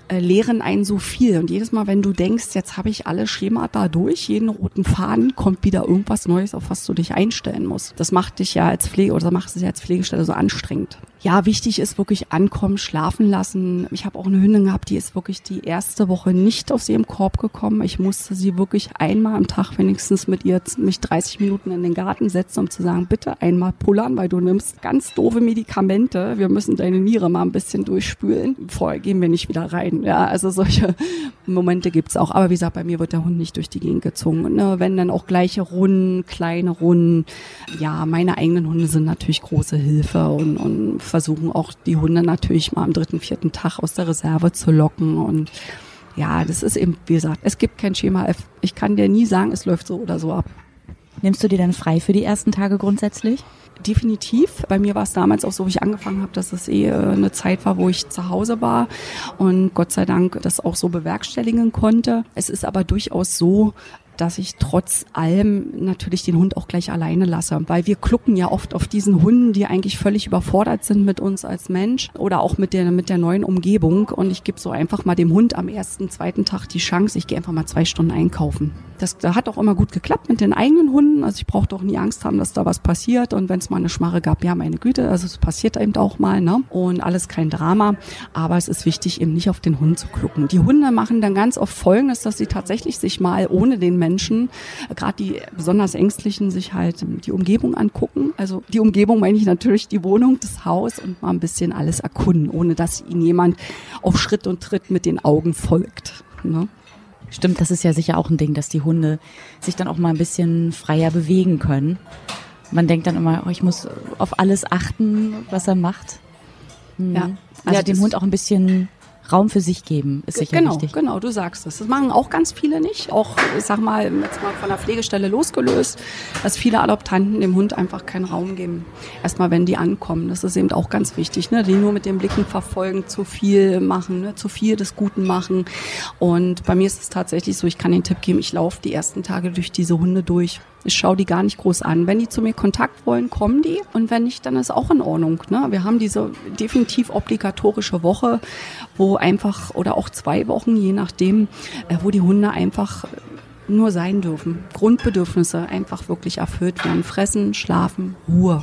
äh, lehren einen so viel. Und jedes Mal, wenn du denkst, jetzt habe ich alle Schemata durch, jeden roten Faden, kommt wieder irgendwas Neues, auf was du dich einstellen musst. Das macht dich ja als Pflege oder macht es ja als Pflegestelle so anstrengend. Ja, wichtig ist wirklich ankommen, schlafen lassen. Ich habe auch eine Hündin gehabt, die ist wirklich die erste Woche nicht aus ihrem Korb gekommen. Ich musste sie wirklich einmal am Tag wenigstens mit ihr mich 30 Minuten in den Garten setzen, um zu sagen, bitte einmal pullern, weil du nimmst ganz doofe Medikamente. Wir müssen deine Niere mal ein bisschen durchspülen. Vorher gehen wir nicht wieder rein. Ja, also solche Momente gibt's auch. Aber wie gesagt, bei mir wird der Hund nicht durch die Gegend gezogen. Ne? Wenn dann auch gleiche Runden, kleine Runden. Ja, meine eigenen Hunde sind natürlich große Hilfe und, und versuchen auch die Hunde natürlich mal am dritten, vierten Tag aus der Reserve zu locken und ja, das ist eben, wie gesagt, es gibt kein Schema F. Ich kann dir nie sagen, es läuft so oder so ab. Nimmst du dir dann frei für die ersten Tage grundsätzlich? Definitiv. Bei mir war es damals auch so, wie ich angefangen habe, dass es eh äh, eine Zeit war, wo ich zu Hause war und Gott sei Dank das auch so bewerkstelligen konnte. Es ist aber durchaus so, dass ich trotz allem natürlich den Hund auch gleich alleine lasse, weil wir klucken ja oft auf diesen Hunden, die eigentlich völlig überfordert sind mit uns als Mensch oder auch mit der mit der neuen Umgebung und ich gebe so einfach mal dem Hund am ersten, zweiten Tag die Chance, ich gehe einfach mal zwei Stunden einkaufen. Das, das hat auch immer gut geklappt mit den eigenen Hunden, also ich brauchte auch nie Angst haben, dass da was passiert und wenn es mal eine Schmarre gab, ja meine Güte, also es passiert eben auch mal, ne? Und alles kein Drama, aber es ist wichtig eben nicht auf den Hund zu klucken. Die Hunde machen dann ganz oft Folgendes, dass sie tatsächlich sich mal ohne den Menschen, gerade die besonders Ängstlichen, sich halt die Umgebung angucken. Also die Umgebung meine ich natürlich die Wohnung, das Haus und mal ein bisschen alles erkunden, ohne dass ihnen jemand auf Schritt und Tritt mit den Augen folgt. Ne? Stimmt, das ist ja sicher auch ein Ding, dass die Hunde sich dann auch mal ein bisschen freier bewegen können. Man denkt dann immer, oh, ich muss auf alles achten, was er macht. Hm. Ja. Also ja, dem Hund auch ein bisschen Raum für sich geben ist sicher genau, wichtig. Genau, du sagst es. Das machen auch ganz viele nicht. Auch, ich sag mal, jetzt mal von der Pflegestelle losgelöst, dass viele Adoptanten dem Hund einfach keinen Raum geben. Erstmal, wenn die ankommen. Das ist eben auch ganz wichtig. Ne? Die nur mit den Blicken verfolgen, zu viel machen, ne? zu viel des Guten machen. Und bei mir ist es tatsächlich so, ich kann den Tipp geben, ich laufe die ersten Tage durch diese Hunde durch. Ich schaue die gar nicht groß an. Wenn die zu mir Kontakt wollen, kommen die. Und wenn nicht, dann ist auch in Ordnung. Ne? Wir haben diese definitiv obligatorische Woche, wo einfach, oder auch zwei Wochen, je nachdem, äh, wo die Hunde einfach nur sein dürfen. Grundbedürfnisse einfach wirklich erfüllt werden. Fressen, schlafen, Ruhe.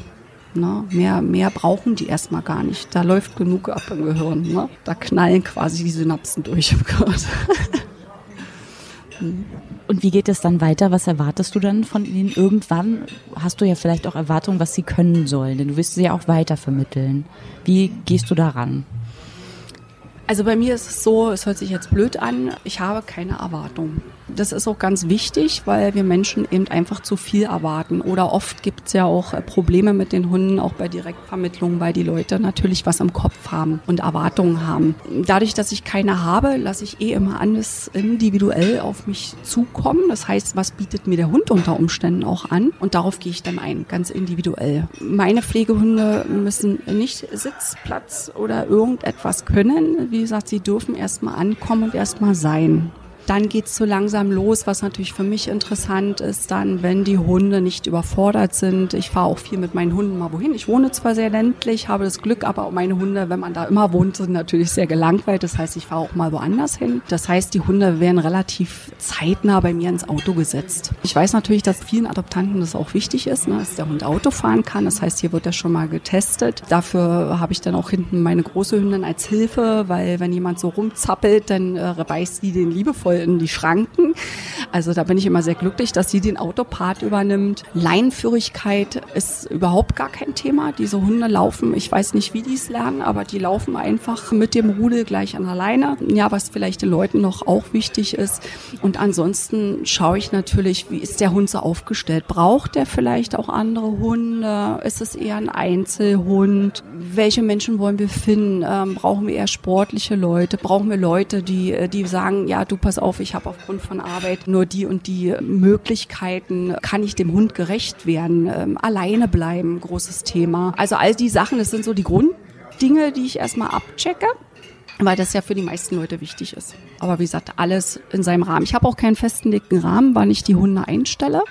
Ne? Mehr, mehr brauchen die erstmal gar nicht. Da läuft genug ab im Gehirn. Ne? Da knallen quasi die Synapsen durch im Gehirn. Und wie geht es dann weiter? Was erwartest du dann von ihnen? Irgendwann hast du ja vielleicht auch Erwartungen, was sie können sollen, denn du wirst sie ja auch weiter vermitteln. Wie gehst du daran? Also bei mir ist es so, es hört sich jetzt blöd an, ich habe keine Erwartung. Das ist auch ganz wichtig, weil wir Menschen eben einfach zu viel erwarten. Oder oft gibt es ja auch äh, Probleme mit den Hunden, auch bei Direktvermittlungen, weil die Leute natürlich was im Kopf haben und Erwartungen haben. Dadurch, dass ich keine habe, lasse ich eh immer alles individuell auf mich zukommen. Das heißt, was bietet mir der Hund unter Umständen auch an? Und darauf gehe ich dann ein, ganz individuell. Meine Pflegehunde müssen nicht Sitzplatz oder irgendetwas können. Wie gesagt, sie dürfen erstmal ankommen und erstmal sein. Dann geht's so langsam los, was natürlich für mich interessant ist, dann, wenn die Hunde nicht überfordert sind. Ich fahre auch viel mit meinen Hunden mal wohin. Ich wohne zwar sehr ländlich, habe das Glück, aber meine Hunde, wenn man da immer wohnt, sind natürlich sehr gelangweilt. Das heißt, ich fahre auch mal woanders hin. Das heißt, die Hunde werden relativ zeitnah bei mir ins Auto gesetzt. Ich weiß natürlich, dass vielen Adoptanten das auch wichtig ist, ne, dass der Hund Auto fahren kann. Das heißt, hier wird er schon mal getestet. Dafür habe ich dann auch hinten meine große Hündin als Hilfe, weil wenn jemand so rumzappelt, dann äh, beißt die den liebevoll in die Schranken. Also da bin ich immer sehr glücklich, dass sie den Autopart übernimmt. Leinführigkeit ist überhaupt gar kein Thema. Diese Hunde laufen, ich weiß nicht, wie die es lernen, aber die laufen einfach mit dem Rudel gleich an der Leine. Ja, was vielleicht den Leuten noch auch wichtig ist. Und ansonsten schaue ich natürlich, wie ist der Hund so aufgestellt? Braucht der vielleicht auch andere Hunde? Ist es eher ein Einzelhund? Welche Menschen wollen wir finden? Ähm, brauchen wir eher sportliche Leute? Brauchen wir Leute, die, äh, die sagen, ja, du pass auf, ich habe aufgrund von Arbeit nur die und die Möglichkeiten. Kann ich dem Hund gerecht werden? Ähm, alleine bleiben, großes Thema. Also all die Sachen, das sind so die Grunddinge, die ich erstmal abchecke weil das ja für die meisten Leute wichtig ist. Aber wie gesagt, alles in seinem Rahmen. Ich habe auch keinen festgelegten Rahmen, wann ich die Hunde einstelle.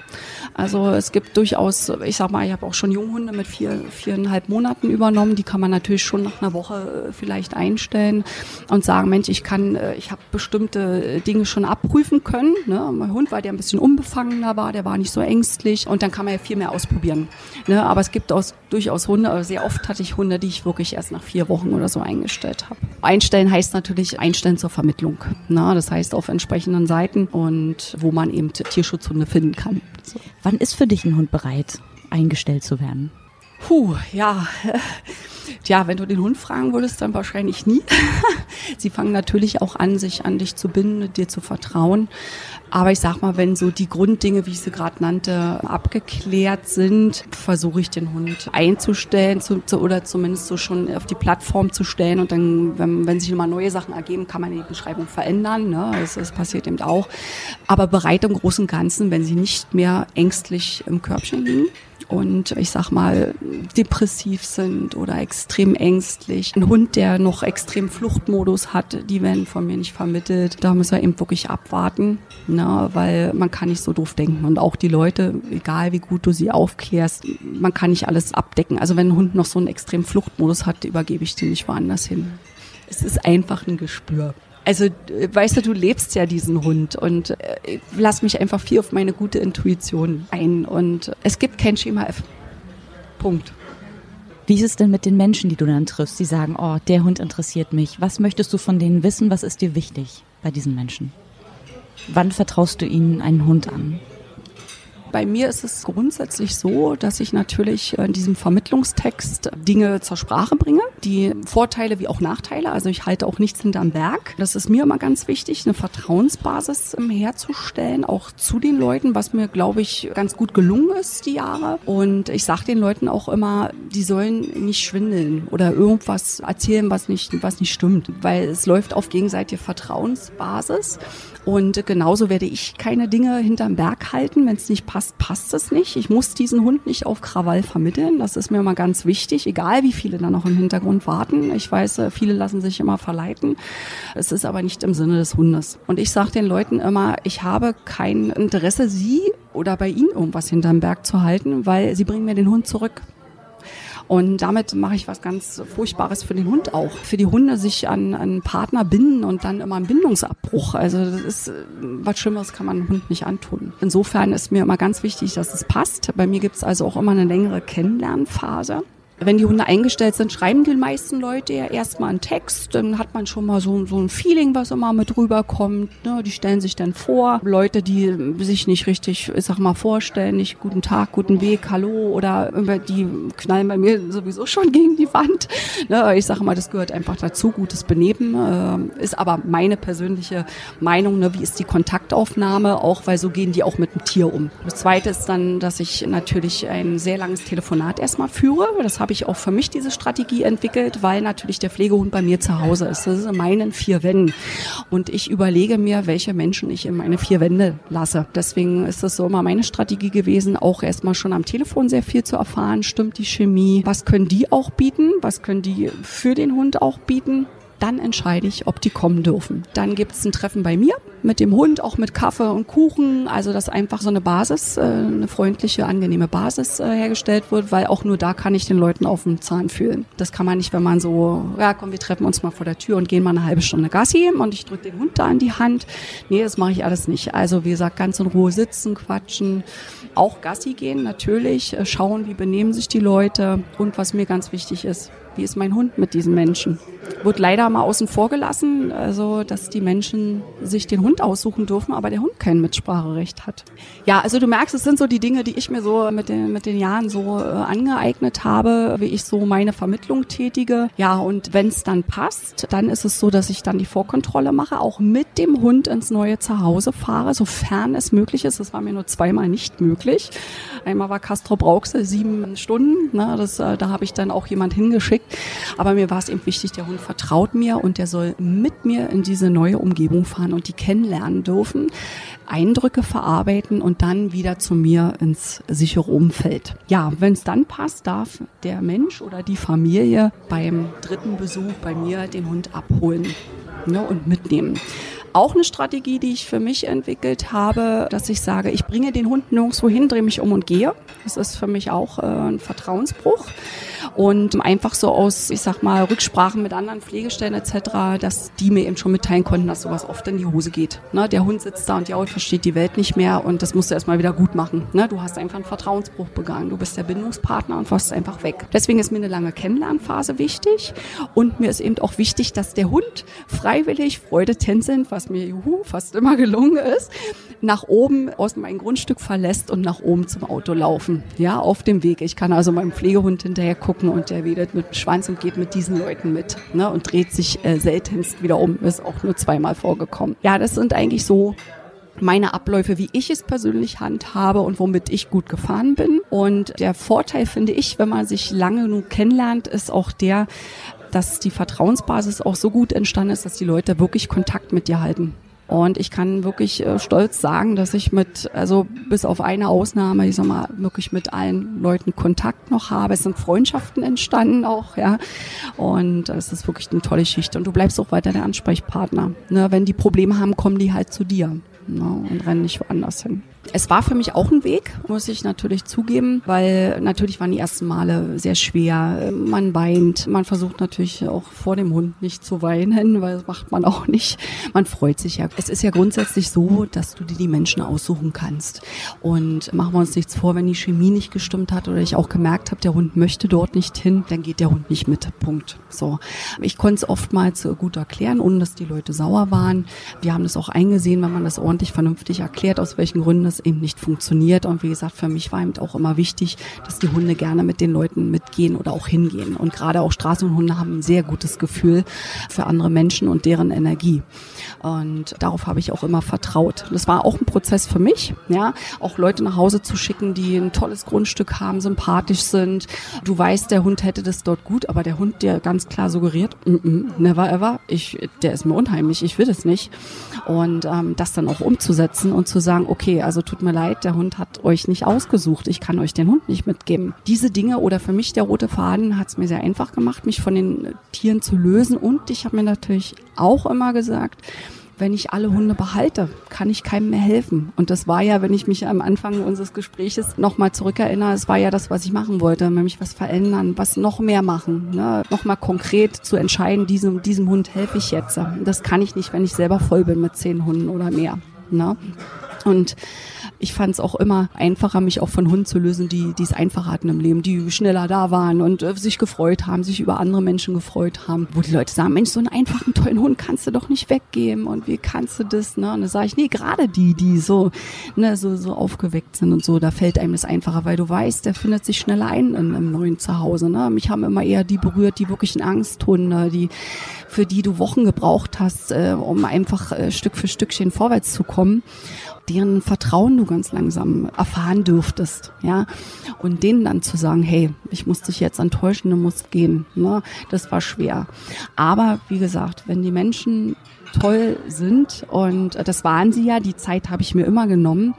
Also es gibt durchaus, ich sag mal, ich habe auch schon Junghunde mit vier, viereinhalb Monaten übernommen. Die kann man natürlich schon nach einer Woche äh, vielleicht einstellen und sagen, Mensch, ich kann, äh, ich habe bestimmte Dinge schon abprüfen können. Ne? Mein Hund war, der ein bisschen unbefangener war, der war nicht so ängstlich und dann kann man ja viel mehr ausprobieren. Ne? Aber es gibt auch durchaus Hunde, sehr oft hatte ich Hunde, die ich wirklich erst nach vier Wochen oder so eingestellt habe. Einstellen heißt natürlich einstellen zur Vermittlung. Ne? Das heißt auf entsprechenden Seiten und wo man eben Tierschutzhunde finden kann. So. Wann ist für dich ein Hund bereit, eingestellt zu werden? Puh, ja. Tja, wenn du den Hund fragen würdest, dann wahrscheinlich nie. Sie fangen natürlich auch an, sich an dich zu binden, dir zu vertrauen. Aber ich sag mal, wenn so die Grunddinge, wie ich sie gerade nannte, abgeklärt sind, versuche ich den Hund einzustellen zu, zu, oder zumindest so schon auf die Plattform zu stellen. Und dann, wenn, wenn sich immer neue Sachen ergeben, kann man die Beschreibung verändern. Ne? Das, das passiert eben auch. Aber bereit im Großen und Ganzen, wenn sie nicht mehr ängstlich im Körbchen liegen und ich sag mal depressiv sind oder extrem ängstlich. Ein Hund, der noch extrem Fluchtmodus hat, die werden von mir nicht vermittelt. Da müssen wir eben wirklich abwarten, ne, weil man kann nicht so doof denken und auch die Leute, egal wie gut du sie aufklärst, man kann nicht alles abdecken. Also wenn ein Hund noch so einen extrem Fluchtmodus hat, übergebe ich den nicht woanders hin. Es ist einfach ein Gespür. Also, weißt du, du lebst ja diesen Hund und äh, lass mich einfach viel auf meine gute Intuition ein. Und es gibt kein Schema F. Punkt. Wie ist es denn mit den Menschen, die du dann triffst, die sagen, oh, der Hund interessiert mich? Was möchtest du von denen wissen? Was ist dir wichtig bei diesen Menschen? Wann vertraust du ihnen einen Hund an? Bei mir ist es grundsätzlich so, dass ich natürlich in diesem Vermittlungstext Dinge zur Sprache bringe, die Vorteile wie auch Nachteile. Also ich halte auch nichts hinterm Berg. Das ist mir immer ganz wichtig, eine Vertrauensbasis ähm, herzustellen, auch zu den Leuten, was mir, glaube ich, ganz gut gelungen ist die Jahre. Und ich sage den Leuten auch immer, die sollen nicht schwindeln oder irgendwas erzählen, was nicht, was nicht stimmt, weil es läuft auf gegenseitige Vertrauensbasis. Und genauso werde ich keine Dinge hinterm Berg halten. Wenn es nicht passt, passt es nicht. Ich muss diesen Hund nicht auf Krawall vermitteln. Das ist mir immer ganz wichtig, egal wie viele da noch im Hintergrund warten. Ich weiß, äh, viele lassen sich immer verleiten. Es ist aber nicht im Sinne des Hundes. Und ich sage den Leuten immer, ich habe kein Interesse, sie oder bei ihnen irgendwas hinterm Berg zu halten, weil sie bringen mir den Hund zurück. Und damit mache ich was ganz Furchtbares für den Hund auch. Für die Hunde sich an einen Partner binden und dann immer ein Bindungsabbruch. Also das ist äh, was Schlimmeres kann man einem Hund nicht antun. Insofern ist mir immer ganz wichtig, dass es passt. Bei mir gibt's also auch immer eine längere Kennenlernphase. Wenn die Hunde eingestellt sind, schreiben die meisten Leute ja erstmal einen Text, dann hat man schon mal so, so ein Feeling, was immer mit rüberkommt. Ne? Die stellen sich dann vor. Leute, die sich nicht richtig, ich sag mal, vorstellen, nicht guten Tag, guten Weg, hallo oder die knallen bei mir sowieso schon gegen die Wand. Ne? Ich sage mal, das gehört einfach dazu, gutes Benehmen. Äh, ist aber meine persönliche Meinung, ne? wie ist die Kontaktaufnahme, auch weil so gehen die auch mit dem Tier um. Das zweite ist dann, dass ich natürlich ein sehr langes Telefonat erstmal führe. Das habe habe ich auch für mich diese Strategie entwickelt, weil natürlich der Pflegehund bei mir zu Hause ist. Das ist in meinen vier Wänden. Und ich überlege mir, welche Menschen ich in meine vier Wände lasse. Deswegen ist das so immer meine Strategie gewesen, auch erstmal schon am Telefon sehr viel zu erfahren. Stimmt die Chemie? Was können die auch bieten? Was können die für den Hund auch bieten? Dann entscheide ich, ob die kommen dürfen. Dann gibt es ein Treffen bei mir mit dem Hund, auch mit Kaffee und Kuchen, also dass einfach so eine Basis, äh, eine freundliche, angenehme Basis äh, hergestellt wird, weil auch nur da kann ich den Leuten auf dem Zahn fühlen. Das kann man nicht, wenn man so, ja komm, wir treffen uns mal vor der Tür und gehen mal eine halbe Stunde Gassi und ich drücke den Hund da in die Hand. Nee, das mache ich alles nicht. Also wie gesagt, ganz in Ruhe sitzen, quatschen, auch Gassi gehen natürlich, äh, schauen, wie benehmen sich die Leute und was mir ganz wichtig ist, wie ist mein Hund mit diesen Menschen? Wird leider mal außen vor gelassen, also dass die Menschen sich den Hund aussuchen dürfen, aber der Hund kein Mitspracherecht hat. Ja, also du merkst, es sind so die Dinge, die ich mir so mit den, mit den Jahren so äh, angeeignet habe, wie ich so meine Vermittlung tätige. Ja, und wenn es dann passt, dann ist es so, dass ich dann die Vorkontrolle mache, auch mit dem Hund ins neue Zuhause fahre, sofern es möglich ist. Das war mir nur zweimal nicht möglich. Einmal war Castro Brauxel sieben Stunden, ne, das, äh, da habe ich dann auch jemand hingeschickt aber mir war es eben wichtig, der Hund vertraut mir und der soll mit mir in diese neue Umgebung fahren und die kennenlernen dürfen, Eindrücke verarbeiten und dann wieder zu mir ins sichere Umfeld. Ja, wenn es dann passt, darf der Mensch oder die Familie beim dritten Besuch bei mir den Hund abholen ne, und mitnehmen auch eine Strategie, die ich für mich entwickelt habe, dass ich sage, ich bringe den Hund nirgendwo hin, drehe mich um und gehe. Das ist für mich auch äh, ein Vertrauensbruch. Und einfach so aus, ich sag mal, Rücksprachen mit anderen Pflegestellen etc., dass die mir eben schon mitteilen konnten, dass sowas oft in die Hose geht. Ne? Der Hund sitzt da und ja, versteht die Welt nicht mehr und das musst du erstmal wieder gut machen. Ne? Du hast einfach einen Vertrauensbruch begangen. Du bist der Bindungspartner und warst einfach weg. Deswegen ist mir eine lange Kennenlernphase wichtig und mir ist eben auch wichtig, dass der Hund freiwillig Freude tänzelnd, was mir juhu, fast immer gelungen ist, nach oben aus meinem Grundstück verlässt und nach oben zum Auto laufen. Ja, auf dem Weg. Ich kann also meinem Pflegehund hinterher gucken und der wedelt mit dem Schwanz und geht mit diesen Leuten mit ne, und dreht sich äh, seltenst wieder um. Ist auch nur zweimal vorgekommen. Ja, das sind eigentlich so meine Abläufe, wie ich es persönlich handhabe und womit ich gut gefahren bin. Und der Vorteil finde ich, wenn man sich lange genug kennenlernt, ist auch der, dass die Vertrauensbasis auch so gut entstanden ist, dass die Leute wirklich Kontakt mit dir halten. Und ich kann wirklich äh, stolz sagen, dass ich mit, also bis auf eine Ausnahme, ich sag mal, wirklich mit allen Leuten Kontakt noch habe. Es sind Freundschaften entstanden auch, ja. Und es ist wirklich eine tolle Geschichte. Und du bleibst auch weiter der Ansprechpartner. Ne? Wenn die Probleme haben, kommen die halt zu dir ne? und rennen nicht woanders hin. Es war für mich auch ein Weg, muss ich natürlich zugeben, weil natürlich waren die ersten Male sehr schwer. Man weint, man versucht natürlich auch vor dem Hund nicht zu weinen, weil das macht man auch nicht. Man freut sich ja. Es ist ja grundsätzlich so, dass du dir die Menschen aussuchen kannst. Und machen wir uns nichts vor, wenn die Chemie nicht gestimmt hat oder ich auch gemerkt habe, der Hund möchte dort nicht hin, dann geht der Hund nicht mit. Punkt. So. Ich konnte es oftmals gut erklären, ohne dass die Leute sauer waren. Wir haben das auch eingesehen, wenn man das ordentlich vernünftig erklärt, aus welchen Gründen es eben nicht funktioniert. Und wie gesagt, für mich war eben auch immer wichtig, dass die Hunde gerne mit den Leuten mitgehen oder auch hingehen. Und gerade auch Straßenhunde haben ein sehr gutes Gefühl für andere Menschen und deren Energie. Und darauf habe ich auch immer vertraut. Das war auch ein Prozess für mich, ja, auch Leute nach Hause zu schicken, die ein tolles Grundstück haben, sympathisch sind. Du weißt, der Hund hätte das dort gut, aber der Hund dir ganz klar suggeriert, mm -mm, never ever, ich, der ist mir unheimlich, ich will das nicht. Und ähm, das dann auch umzusetzen und zu sagen, okay, also tut mir leid, der Hund hat euch nicht ausgesucht, ich kann euch den Hund nicht mitgeben. Diese Dinge oder für mich der rote Faden hat es mir sehr einfach gemacht, mich von den Tieren zu lösen. Und ich habe mir natürlich auch immer gesagt, wenn ich alle Hunde behalte, kann ich keinem mehr helfen. Und das war ja, wenn ich mich am Anfang unseres Gespräches nochmal zurückerinnere, es war ja das, was ich machen wollte, nämlich was verändern, was noch mehr machen, ne? nochmal konkret zu entscheiden, diesem, diesem Hund helfe ich jetzt. Das kann ich nicht, wenn ich selber voll bin mit zehn Hunden oder mehr. Ne? Und ich fand es auch immer einfacher, mich auch von Hunden zu lösen, die die es einfacher hatten im Leben, die schneller da waren und äh, sich gefreut haben, sich über andere Menschen gefreut haben, wo die Leute sagen, Mensch, so einen einfachen, tollen Hund kannst du doch nicht weggeben und wie kannst du das, ne? Und da sage ich, nee, gerade die, die so, ne, so, so aufgeweckt sind und so, da fällt einem das einfacher, weil du weißt, der findet sich schneller ein in einem neuen Zuhause, ne? Mich haben immer eher die berührt, die wirklichen Angsthunde, die, für die du Wochen gebraucht hast, äh, um einfach äh, Stück für Stückchen vorwärts zu kommen deren Vertrauen du ganz langsam erfahren dürftest, ja. Und denen dann zu sagen, hey, ich muss dich jetzt enttäuschen, du musst gehen, ne? Das war schwer. Aber wie gesagt, wenn die Menschen toll sind und das waren sie ja, die Zeit habe ich mir immer genommen,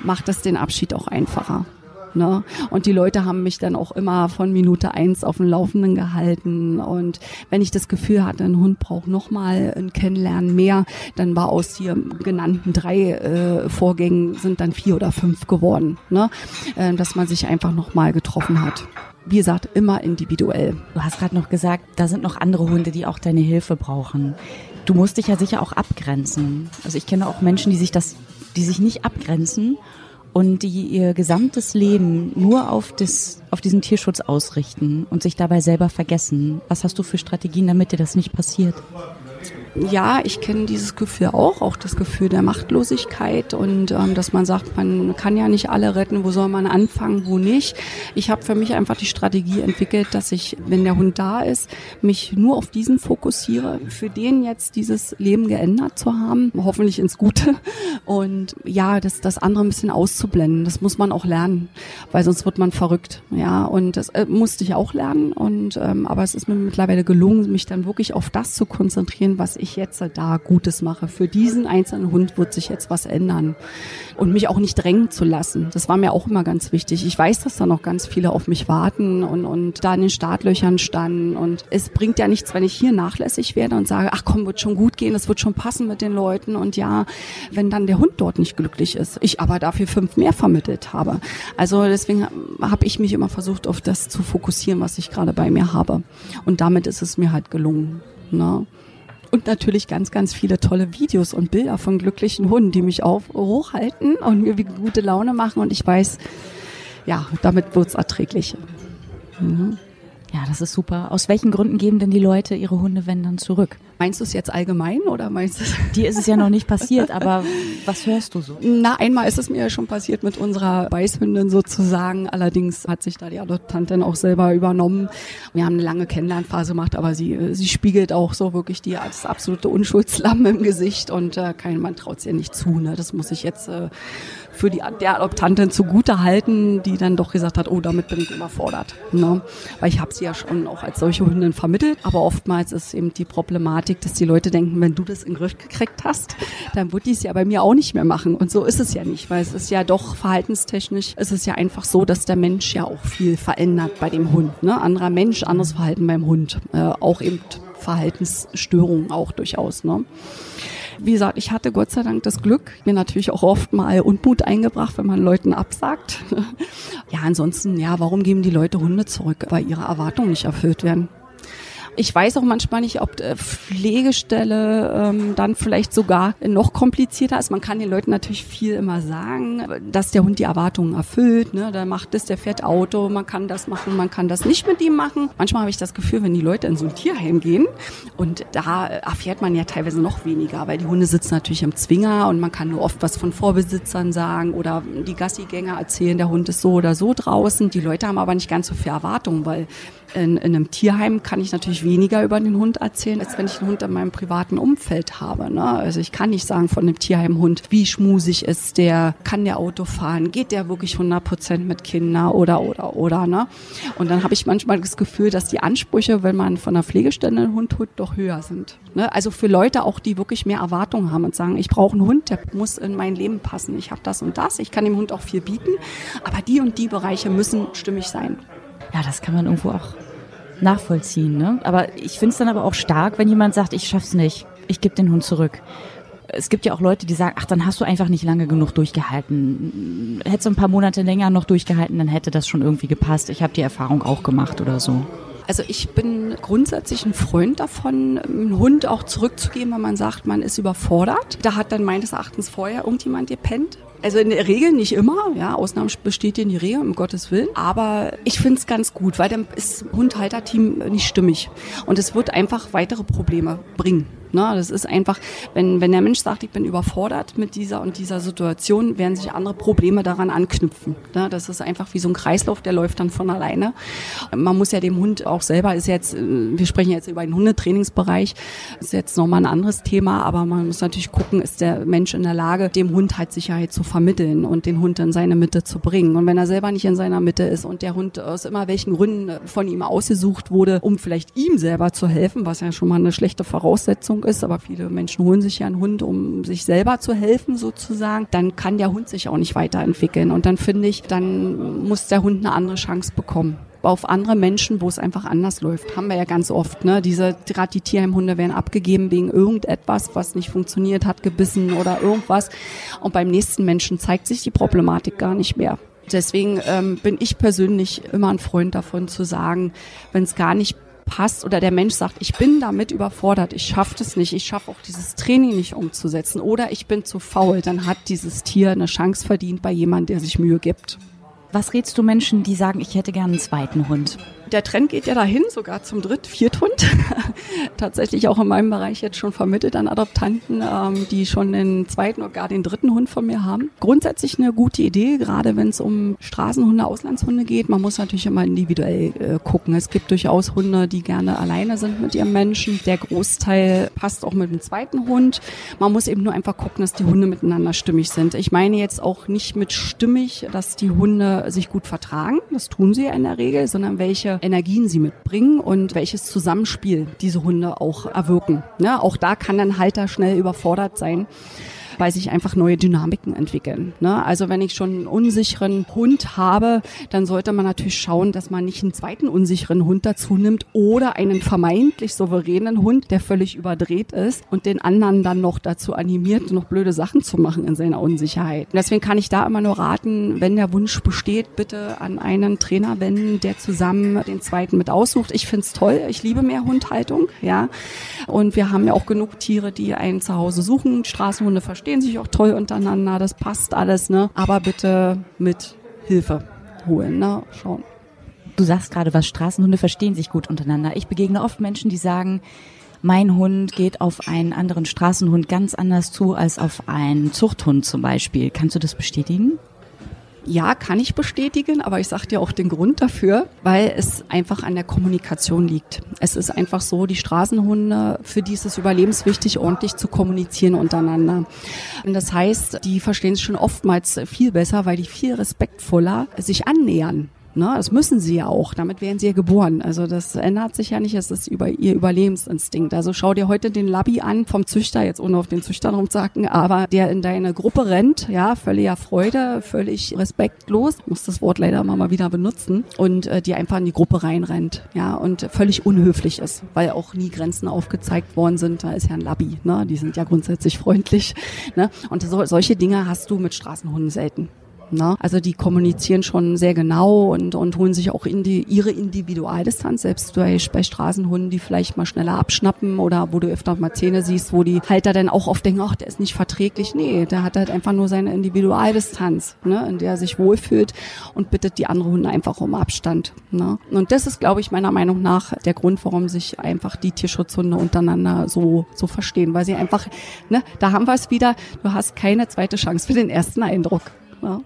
macht das den Abschied auch einfacher. Ne? Und die Leute haben mich dann auch immer von Minute eins auf dem Laufenden gehalten. Und wenn ich das Gefühl hatte, ein Hund braucht nochmal ein Kennenlernen mehr, dann war aus hier genannten drei äh, Vorgängen sind dann vier oder fünf geworden. Ne? Äh, dass man sich einfach nochmal getroffen hat wie gesagt, immer individuell. Du hast gerade noch gesagt, da sind noch andere Hunde, die auch deine Hilfe brauchen. Du musst dich ja sicher auch abgrenzen. Also ich kenne auch Menschen, die sich das, die sich nicht abgrenzen und die ihr gesamtes Leben nur auf, das, auf diesen Tierschutz ausrichten und sich dabei selber vergessen. Was hast du für Strategien, damit dir das nicht passiert? Ja, ich kenne dieses Gefühl auch, auch das Gefühl der Machtlosigkeit und ähm, dass man sagt, man kann ja nicht alle retten, wo soll man anfangen, wo nicht. Ich habe für mich einfach die Strategie entwickelt, dass ich, wenn der Hund da ist, mich nur auf diesen fokussiere, für den jetzt dieses Leben geändert zu haben, hoffentlich ins Gute und ja, das, das andere ein bisschen auszublenden, das muss man auch lernen, weil sonst wird man verrückt, ja, und das äh, musste ich auch lernen und ähm, aber es ist mir mittlerweile gelungen, mich dann wirklich auf das zu konzentrieren, was ich jetzt da Gutes mache. Für diesen einzelnen Hund wird sich jetzt was ändern. Und mich auch nicht drängen zu lassen. Das war mir auch immer ganz wichtig. Ich weiß, dass da noch ganz viele auf mich warten und, und da in den Startlöchern standen. Und es bringt ja nichts, wenn ich hier nachlässig werde und sage, ach komm, wird schon gut gehen, es wird schon passen mit den Leuten. Und ja, wenn dann der Hund dort nicht glücklich ist, ich aber dafür fünf mehr vermittelt habe. Also deswegen habe ich mich immer versucht, auf das zu fokussieren, was ich gerade bei mir habe. Und damit ist es mir halt gelungen. Ne? Und natürlich ganz, ganz viele tolle Videos und Bilder von glücklichen Hunden, die mich auf hochhalten und mir wie gute Laune machen. Und ich weiß, ja, damit wird's erträglich. Mhm. Ja, das ist super. Aus welchen Gründen geben denn die Leute ihre Hunde, wenn dann zurück? Meinst du es jetzt allgemein oder meinst du es? Dir ist es ja noch nicht passiert, aber was hörst du so? Na, einmal ist es mir ja schon passiert mit unserer Weißhündin sozusagen. Allerdings hat sich da die Adoptantin auch selber übernommen. Wir haben eine lange Kennenlernphase gemacht, aber sie, sie spiegelt auch so wirklich die das absolute Unschuldslamm im Gesicht und äh, kein Mann traut es ihr nicht zu. Ne? Das muss ich jetzt äh, für die der Adoptantin zugute halten, die dann doch gesagt hat, oh, damit bin ich überfordert. Ne? Weil ich habe sie ja schon auch als solche Hündin vermittelt, aber oftmals ist eben die Problematik, dass die Leute denken, wenn du das in den Griff gekriegt hast, dann wird die es ja bei mir auch nicht mehr machen. Und so ist es ja nicht, weil es ist ja doch verhaltenstechnisch, es ist ja einfach so, dass der Mensch ja auch viel verändert bei dem Hund. Ne? Anderer Mensch, anderes Verhalten beim Hund. Äh, auch eben Verhaltensstörungen auch durchaus. Ne? Wie gesagt, ich hatte Gott sei Dank das Glück, mir natürlich auch oft mal Unmut eingebracht, wenn man Leuten absagt. ja, ansonsten, ja, warum geben die Leute Hunde zurück? Weil ihre Erwartungen nicht erfüllt werden. Ich weiß auch manchmal nicht, ob äh, Pflegestelle ähm, dann vielleicht sogar noch komplizierter ist. Man kann den Leuten natürlich viel immer sagen, dass der Hund die Erwartungen erfüllt. Ne? Der macht das, der fährt Auto, man kann das machen, man kann das nicht mit ihm machen. Manchmal habe ich das Gefühl, wenn die Leute in so ein Tierheim gehen und da erfährt man ja teilweise noch weniger, weil die Hunde sitzen natürlich im Zwinger und man kann nur oft was von Vorbesitzern sagen oder die Gassigänger erzählen, der Hund ist so oder so draußen. Die Leute haben aber nicht ganz so viel Erwartungen, weil in, in einem Tierheim kann ich natürlich weniger über den Hund erzählen, als wenn ich einen Hund in meinem privaten Umfeld habe. Ne? Also ich kann nicht sagen von einem Tierheimhund, wie schmusig ist der, kann der Auto fahren, geht der wirklich 100 Prozent mit Kindern oder, oder, oder. Ne? Und dann habe ich manchmal das Gefühl, dass die Ansprüche, wenn man von einer Pflegestelle einen Hund holt, doch höher sind. Ne? Also für Leute auch, die wirklich mehr Erwartungen haben und sagen, ich brauche einen Hund, der muss in mein Leben passen. Ich habe das und das, ich kann dem Hund auch viel bieten, aber die und die Bereiche müssen stimmig sein. Ja, das kann man irgendwo auch nachvollziehen. Ne? Aber ich finde es dann aber auch stark, wenn jemand sagt, ich schaff's nicht, ich gebe den Hund zurück. Es gibt ja auch Leute, die sagen, ach, dann hast du einfach nicht lange genug durchgehalten. Hättest du ein paar Monate länger noch durchgehalten, dann hätte das schon irgendwie gepasst. Ich habe die Erfahrung auch gemacht oder so. Also ich bin grundsätzlich ein Freund davon, einen Hund auch zurückzugeben, wenn man sagt, man ist überfordert. Da hat dann meines Erachtens vorher irgendjemand gepennt. Also in der Regel nicht immer, ja, Ausnahmen bestätigen die Regel, um Gottes Willen. Aber ich finde es ganz gut, weil dann ist Hundhalterteam nicht stimmig. Und es wird einfach weitere Probleme bringen. Ne? Das ist einfach, wenn, wenn der Mensch sagt, ich bin überfordert mit dieser und dieser Situation, werden sich andere Probleme daran anknüpfen. Ne? Das ist einfach wie so ein Kreislauf, der läuft dann von alleine. Man muss ja dem Hund auch selber, ist jetzt, wir sprechen jetzt über den Hundetrainingsbereich, ist jetzt nochmal ein anderes Thema, aber man muss natürlich gucken, ist der Mensch in der Lage, dem Hund halt Sicherheit zu vermitteln und den Hund in seine Mitte zu bringen. Und wenn er selber nicht in seiner Mitte ist und der Hund aus immer welchen Gründen von ihm ausgesucht wurde, um vielleicht ihm selber zu helfen, was ja schon mal eine schlechte Voraussetzung ist, aber viele Menschen holen sich ja einen Hund, um sich selber zu helfen sozusagen, dann kann der Hund sich auch nicht weiterentwickeln. Und dann finde ich, dann muss der Hund eine andere Chance bekommen auf andere Menschen, wo es einfach anders läuft. Haben wir ja ganz oft. Ne? Diese gerade die Tierheimhunde werden abgegeben wegen irgendetwas, was nicht funktioniert hat, gebissen oder irgendwas. Und beim nächsten Menschen zeigt sich die Problematik gar nicht mehr. Deswegen ähm, bin ich persönlich immer ein Freund davon zu sagen, wenn es gar nicht passt oder der Mensch sagt, ich bin damit überfordert, ich schaffe das nicht, ich schaffe auch dieses Training nicht umzusetzen oder ich bin zu faul, dann hat dieses Tier eine Chance verdient bei jemandem, der sich Mühe gibt. Was rätst du Menschen, die sagen, ich hätte gerne einen zweiten Hund? Der Trend geht ja dahin, sogar zum Dritt-, Vierthund. Tatsächlich auch in meinem Bereich jetzt schon vermittelt an Adoptanten, ähm, die schon den zweiten oder gar den dritten Hund von mir haben. Grundsätzlich eine gute Idee, gerade wenn es um Straßenhunde, Auslandshunde geht. Man muss natürlich immer individuell äh, gucken. Es gibt durchaus Hunde, die gerne alleine sind mit ihrem Menschen. Der Großteil passt auch mit dem zweiten Hund. Man muss eben nur einfach gucken, dass die Hunde miteinander stimmig sind. Ich meine jetzt auch nicht mit stimmig, dass die Hunde sich gut vertragen. Das tun sie ja in der Regel, sondern welche Energien sie mitbringen und welches Zusammenspiel diese Hunde auch erwirken. Ja, auch da kann ein Halter schnell überfordert sein weil sich einfach neue Dynamiken entwickeln. Ne? Also wenn ich schon einen unsicheren Hund habe, dann sollte man natürlich schauen, dass man nicht einen zweiten unsicheren Hund dazu nimmt oder einen vermeintlich souveränen Hund, der völlig überdreht ist und den anderen dann noch dazu animiert, noch blöde Sachen zu machen in seiner Unsicherheit. Und deswegen kann ich da immer nur raten, wenn der Wunsch besteht, bitte an einen Trainer wenden, der zusammen den zweiten mit aussucht. Ich find's toll, ich liebe mehr Hundhaltung, ja. Und wir haben ja auch genug Tiere, die ein Zuhause suchen. Straßenhunde verstehen sich auch toll untereinander, das passt alles, ne? Aber bitte mit Hilfe holen, ne? Schauen. Du sagst gerade was, Straßenhunde verstehen sich gut untereinander. Ich begegne oft Menschen, die sagen, mein Hund geht auf einen anderen Straßenhund ganz anders zu als auf einen Zuchthund zum Beispiel. Kannst du das bestätigen? Ja, kann ich bestätigen, aber ich sage dir auch den Grund dafür, weil es einfach an der Kommunikation liegt. Es ist einfach so, die Straßenhunde, für die ist es überlebenswichtig, ordentlich zu kommunizieren untereinander. Und das heißt, die verstehen es schon oftmals viel besser, weil die viel respektvoller sich annähern. Ne, das müssen sie ja auch. Damit werden sie ja geboren. Also das ändert sich ja nicht. Es ist über ihr Überlebensinstinkt. Also schau dir heute den Labby an vom Züchter, jetzt ohne auf den Züchter rumzuhacken, aber der in deine Gruppe rennt, ja, völliger Freude, völlig respektlos, muss das Wort leider mal wieder benutzen und äh, die einfach in die Gruppe reinrennt, ja, und völlig unhöflich ist, weil auch nie Grenzen aufgezeigt worden sind. Da ist ja ein Labby, ne? Die sind ja grundsätzlich freundlich, ne? Und so, solche Dinge hast du mit Straßenhunden selten. Ne? Also die kommunizieren schon sehr genau und, und holen sich auch in die, ihre Individualdistanz, selbst bei, bei Straßenhunden, die vielleicht mal schneller abschnappen oder wo du öfter mal Zähne siehst, wo die Halter dann auch oft denken, ach, der ist nicht verträglich. Nee, der hat halt einfach nur seine Individualdistanz, ne? in der er sich wohlfühlt und bittet die anderen Hunde einfach um Abstand. Ne? Und das ist, glaube ich, meiner Meinung nach der Grund, warum sich einfach die Tierschutzhunde untereinander so, so verstehen, weil sie einfach, ne, da haben wir es wieder, du hast keine zweite Chance für den ersten Eindruck. Ja.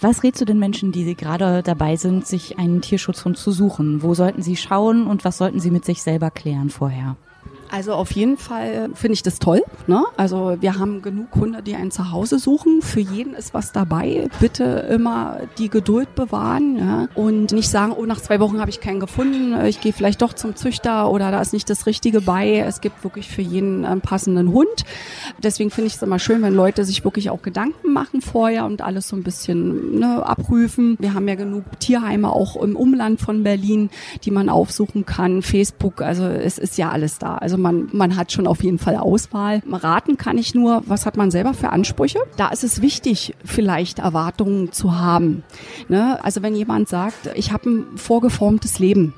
Was rätst du den Menschen, die gerade dabei sind, sich einen Tierschutzhund zu suchen? Wo sollten sie schauen und was sollten sie mit sich selber klären vorher? Also auf jeden Fall finde ich das toll. Ne? Also wir haben genug Hunde, die ein Zuhause suchen. Für jeden ist was dabei. Bitte immer die Geduld bewahren ja? und nicht sagen, oh, nach zwei Wochen habe ich keinen gefunden. Ich gehe vielleicht doch zum Züchter oder da ist nicht das Richtige bei. Es gibt wirklich für jeden einen passenden Hund. Deswegen finde ich es immer schön, wenn Leute sich wirklich auch Gedanken machen vorher und alles so ein bisschen ne, abprüfen. Wir haben ja genug Tierheime auch im Umland von Berlin, die man aufsuchen kann. Facebook, also es ist ja alles da. Also man, man hat schon auf jeden Fall Auswahl. Raten kann ich nur, was hat man selber für Ansprüche? Da ist es wichtig, vielleicht Erwartungen zu haben. Ne? Also wenn jemand sagt, ich habe ein vorgeformtes Leben,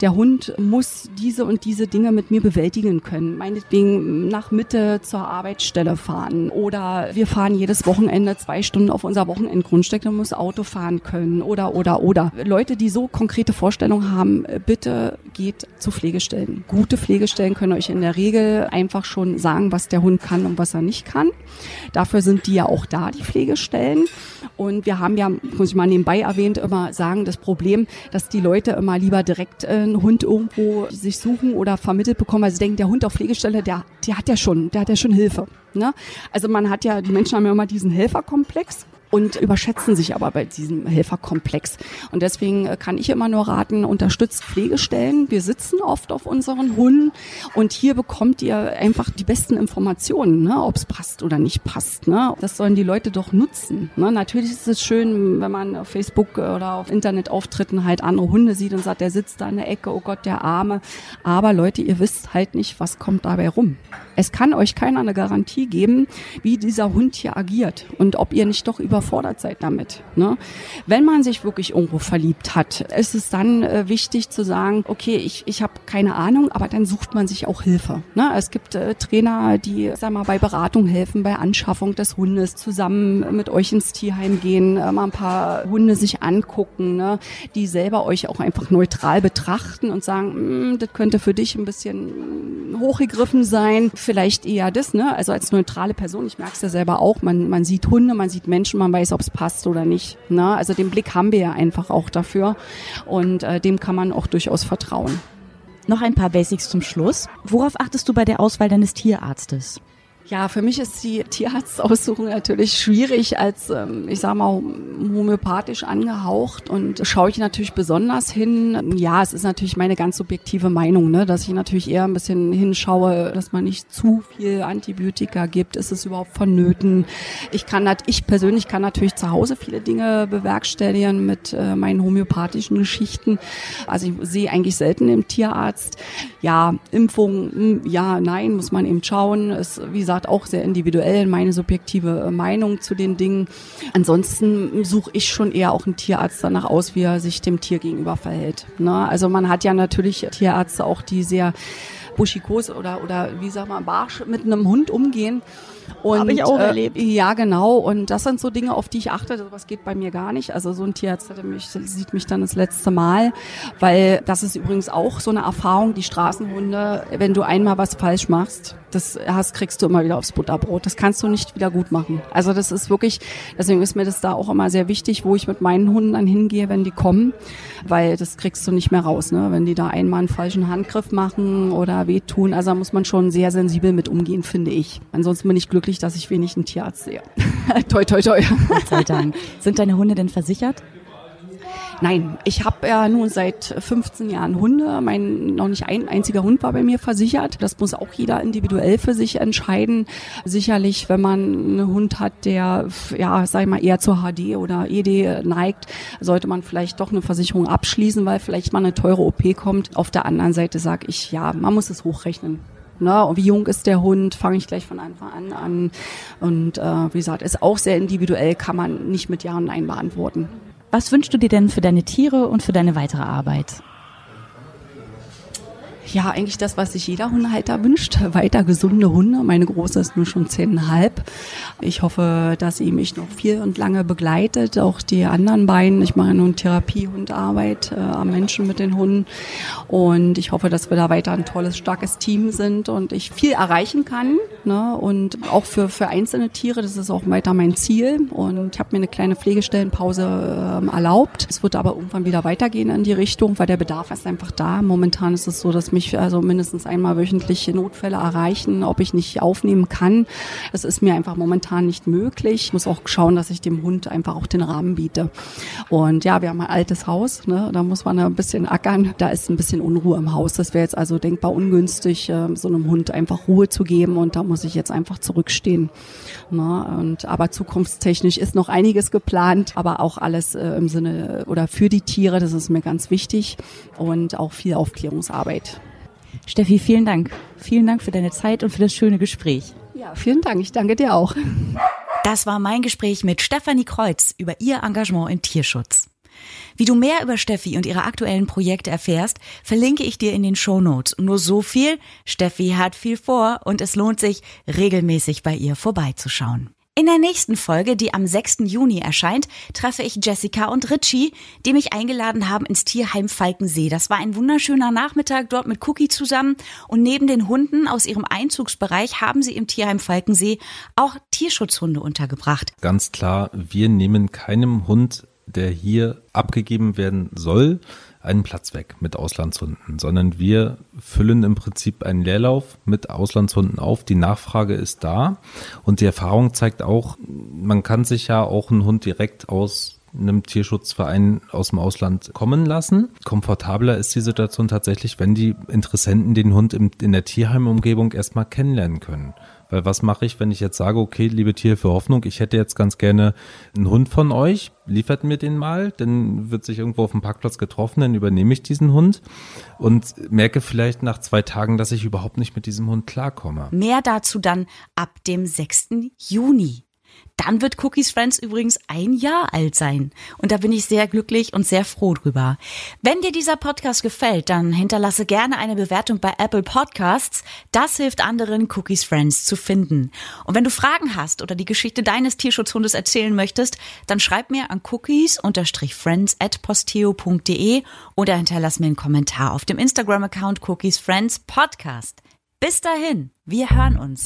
der Hund muss diese und diese Dinge mit mir bewältigen können. Meinetwegen nach Mitte zur Arbeitsstelle fahren oder wir fahren jedes Wochenende zwei Stunden auf unser Wochenendgrundstück, dann muss Auto fahren können oder, oder, oder. Leute, die so konkrete Vorstellungen haben, bitte geht zu Pflegestellen. Gute Pflegestellen können euch in der Regel einfach schon sagen, was der Hund kann und was er nicht kann. Dafür sind die ja auch da, die Pflegestellen. Und wir haben ja, muss ich mal nebenbei erwähnt, immer sagen, das Problem, dass die Leute immer lieber direkt äh, einen Hund irgendwo sich suchen oder vermittelt bekommen, weil sie denken, der Hund auf Pflegestelle, der, der hat ja schon, der hat ja schon Hilfe. Ne? Also man hat ja, die Menschen haben ja immer diesen Helferkomplex und überschätzen sich aber bei diesem Helferkomplex. Und deswegen äh, kann ich immer nur raten, unterstützt Pflegestellen. Wir sitzen oft auf unseren Hunden und hier bekommt ihr einfach die besten Informationen, ne, ob es passt oder nicht passt. Ne. Das sollen die Leute doch nutzen. Ne. Natürlich ist es schön, wenn man auf Facebook oder auf Internetauftritten halt andere Hunde sieht und sagt, der sitzt da in der Ecke, oh Gott, der Arme. Aber Leute, ihr wisst halt nicht, was kommt dabei rum. Es kann euch keiner eine Garantie geben, wie dieser Hund hier agiert und ob ihr nicht doch überfordert seid damit. Ne? Wenn man sich wirklich irgendwo verliebt hat, ist es dann äh, wichtig zu sagen, okay, ich, ich habe keine Ahnung, aber dann sucht man sich auch Hilfe. Ne? Es gibt äh, Trainer, die sag mal, bei Beratung helfen, bei Anschaffung des Hundes, zusammen mit euch ins Tierheim gehen, äh, mal ein paar Hunde sich angucken, ne? die selber euch auch einfach neutral betrachten und sagen, hm, das könnte für dich ein bisschen hochgegriffen sein vielleicht eher das, ne? Also als neutrale Person, ich merke es ja selber auch, man, man sieht Hunde, man sieht Menschen, man weiß, ob es passt oder nicht. Ne? Also den Blick haben wir ja einfach auch dafür und äh, dem kann man auch durchaus vertrauen. Noch ein paar Basics zum Schluss. Worauf achtest du bei der Auswahl deines Tierarztes? Ja, für mich ist die Tierarztaussuchung natürlich schwierig als, ähm, ich sag mal, homöopathisch angehaucht und schaue ich natürlich besonders hin. Ja, es ist natürlich meine ganz subjektive Meinung, ne, dass ich natürlich eher ein bisschen hinschaue, dass man nicht zu viel Antibiotika gibt. Ist es überhaupt vonnöten? Ich kann, ich persönlich kann natürlich zu Hause viele Dinge bewerkstelligen mit äh, meinen homöopathischen Geschichten. Also ich sehe eigentlich selten im Tierarzt. Ja, Impfung, hm, ja, nein, muss man eben schauen. Es, wie gesagt, gesagt, auch sehr individuell, meine subjektive äh, Meinung zu den Dingen. Ansonsten suche ich schon eher auch einen Tierarzt danach aus, wie er sich dem Tier gegenüber verhält. Ne? Also man hat ja natürlich Tierärzte auch, die sehr buschikos oder, oder wie sag mal, barsch mit einem Hund umgehen. Habe ich auch äh, erlebt. Ja, genau. Und das sind so Dinge, auf die ich achte. Was geht bei mir gar nicht. Also so ein Tierarzt mich, sieht mich dann das letzte Mal, weil das ist übrigens auch so eine Erfahrung, die Straßenhunde, wenn du einmal was falsch machst, das hast, kriegst du immer wieder aufs Butterbrot. Das kannst du nicht wieder gut machen. Also das ist wirklich, deswegen ist mir das da auch immer sehr wichtig, wo ich mit meinen Hunden dann hingehe, wenn die kommen, weil das kriegst du nicht mehr raus, ne? wenn die da einmal einen falschen Handgriff machen oder wehtun. Also da muss man schon sehr sensibel mit umgehen, finde ich. Ansonsten bin ich glücklich, dass ich wenig einen Tierarzt sehe. toi, toi, toi. Gott sei Dank. Sind deine Hunde denn versichert? Nein, ich habe ja nun seit 15 Jahren Hunde. Mein noch nicht ein einziger Hund war bei mir versichert. Das muss auch jeder individuell für sich entscheiden. Sicherlich, wenn man einen Hund hat, der ja, sag ich mal, eher zur HD oder ED neigt, sollte man vielleicht doch eine Versicherung abschließen, weil vielleicht mal eine teure OP kommt. Auf der anderen Seite sage ich, ja, man muss es hochrechnen. Ne? Und wie jung ist der Hund? Fange ich gleich von Anfang an an. Und äh, wie gesagt, ist auch sehr individuell, kann man nicht mit Ja und Nein beantworten. Was wünschst du dir denn für deine Tiere und für deine weitere Arbeit? Ja, eigentlich das, was sich jeder Hundehalter wünscht. Weiter gesunde Hunde. Meine große ist nur schon zehneinhalb. Ich hoffe, dass sie mich noch viel und lange begleitet. Auch die anderen beiden. Ich mache nun Therapiehundarbeit äh, am Menschen mit den Hunden. Und ich hoffe, dass wir da weiter ein tolles, starkes Team sind und ich viel erreichen kann. Ne? Und auch für, für einzelne Tiere. Das ist auch weiter mein Ziel. Und ich habe mir eine kleine Pflegestellenpause äh, erlaubt. Es wird aber irgendwann wieder weitergehen in die Richtung, weil der Bedarf ist einfach da. Momentan ist es so, dass mich also mindestens einmal wöchentlich Notfälle erreichen, ob ich nicht aufnehmen kann. Das ist mir einfach momentan nicht möglich. Ich muss auch schauen, dass ich dem Hund einfach auch den Rahmen biete. Und ja, wir haben ein altes Haus, ne? da muss man ein bisschen ackern. Da ist ein bisschen Unruhe im Haus. Das wäre jetzt also denkbar ungünstig, äh, so einem Hund einfach Ruhe zu geben und da muss ich jetzt einfach zurückstehen. Ne? Und aber zukunftstechnisch ist noch einiges geplant, aber auch alles äh, im Sinne oder für die Tiere, das ist mir ganz wichtig und auch viel Aufklärungsarbeit. Steffi, vielen Dank. Vielen Dank für deine Zeit und für das schöne Gespräch. Ja, vielen Dank. Ich danke dir auch. Das war mein Gespräch mit Stefanie Kreuz über ihr Engagement im Tierschutz. Wie du mehr über Steffi und ihre aktuellen Projekte erfährst, verlinke ich dir in den Show Notes. Nur so viel, Steffi hat viel vor und es lohnt sich, regelmäßig bei ihr vorbeizuschauen. In der nächsten Folge, die am 6. Juni erscheint, treffe ich Jessica und Richie, die mich eingeladen haben ins Tierheim Falkensee. Das war ein wunderschöner Nachmittag dort mit Cookie zusammen und neben den Hunden aus ihrem Einzugsbereich haben sie im Tierheim Falkensee auch Tierschutzhunde untergebracht. Ganz klar, wir nehmen keinem Hund, der hier abgegeben werden soll, einen Platz weg mit Auslandshunden, sondern wir füllen im Prinzip einen Leerlauf mit Auslandshunden auf. Die Nachfrage ist da und die Erfahrung zeigt auch, man kann sich ja auch einen Hund direkt aus einem Tierschutzverein aus dem Ausland kommen lassen. Komfortabler ist die Situation tatsächlich, wenn die Interessenten den Hund in der Tierheimumgebung erstmal kennenlernen können. Weil was mache ich, wenn ich jetzt sage, okay, liebe Tierhilfe Hoffnung, ich hätte jetzt ganz gerne einen Hund von euch, liefert mir den mal, dann wird sich irgendwo auf dem Parkplatz getroffen, dann übernehme ich diesen Hund und merke vielleicht nach zwei Tagen, dass ich überhaupt nicht mit diesem Hund klarkomme. Mehr dazu dann ab dem 6. Juni. Dann wird Cookies Friends übrigens ein Jahr alt sein. Und da bin ich sehr glücklich und sehr froh drüber. Wenn dir dieser Podcast gefällt, dann hinterlasse gerne eine Bewertung bei Apple Podcasts. Das hilft anderen, Cookies Friends zu finden. Und wenn du Fragen hast oder die Geschichte deines Tierschutzhundes erzählen möchtest, dann schreib mir an cookies-friends at posteo.de oder hinterlass mir einen Kommentar auf dem Instagram-Account Cookies Friends Podcast. Bis dahin, wir hören uns.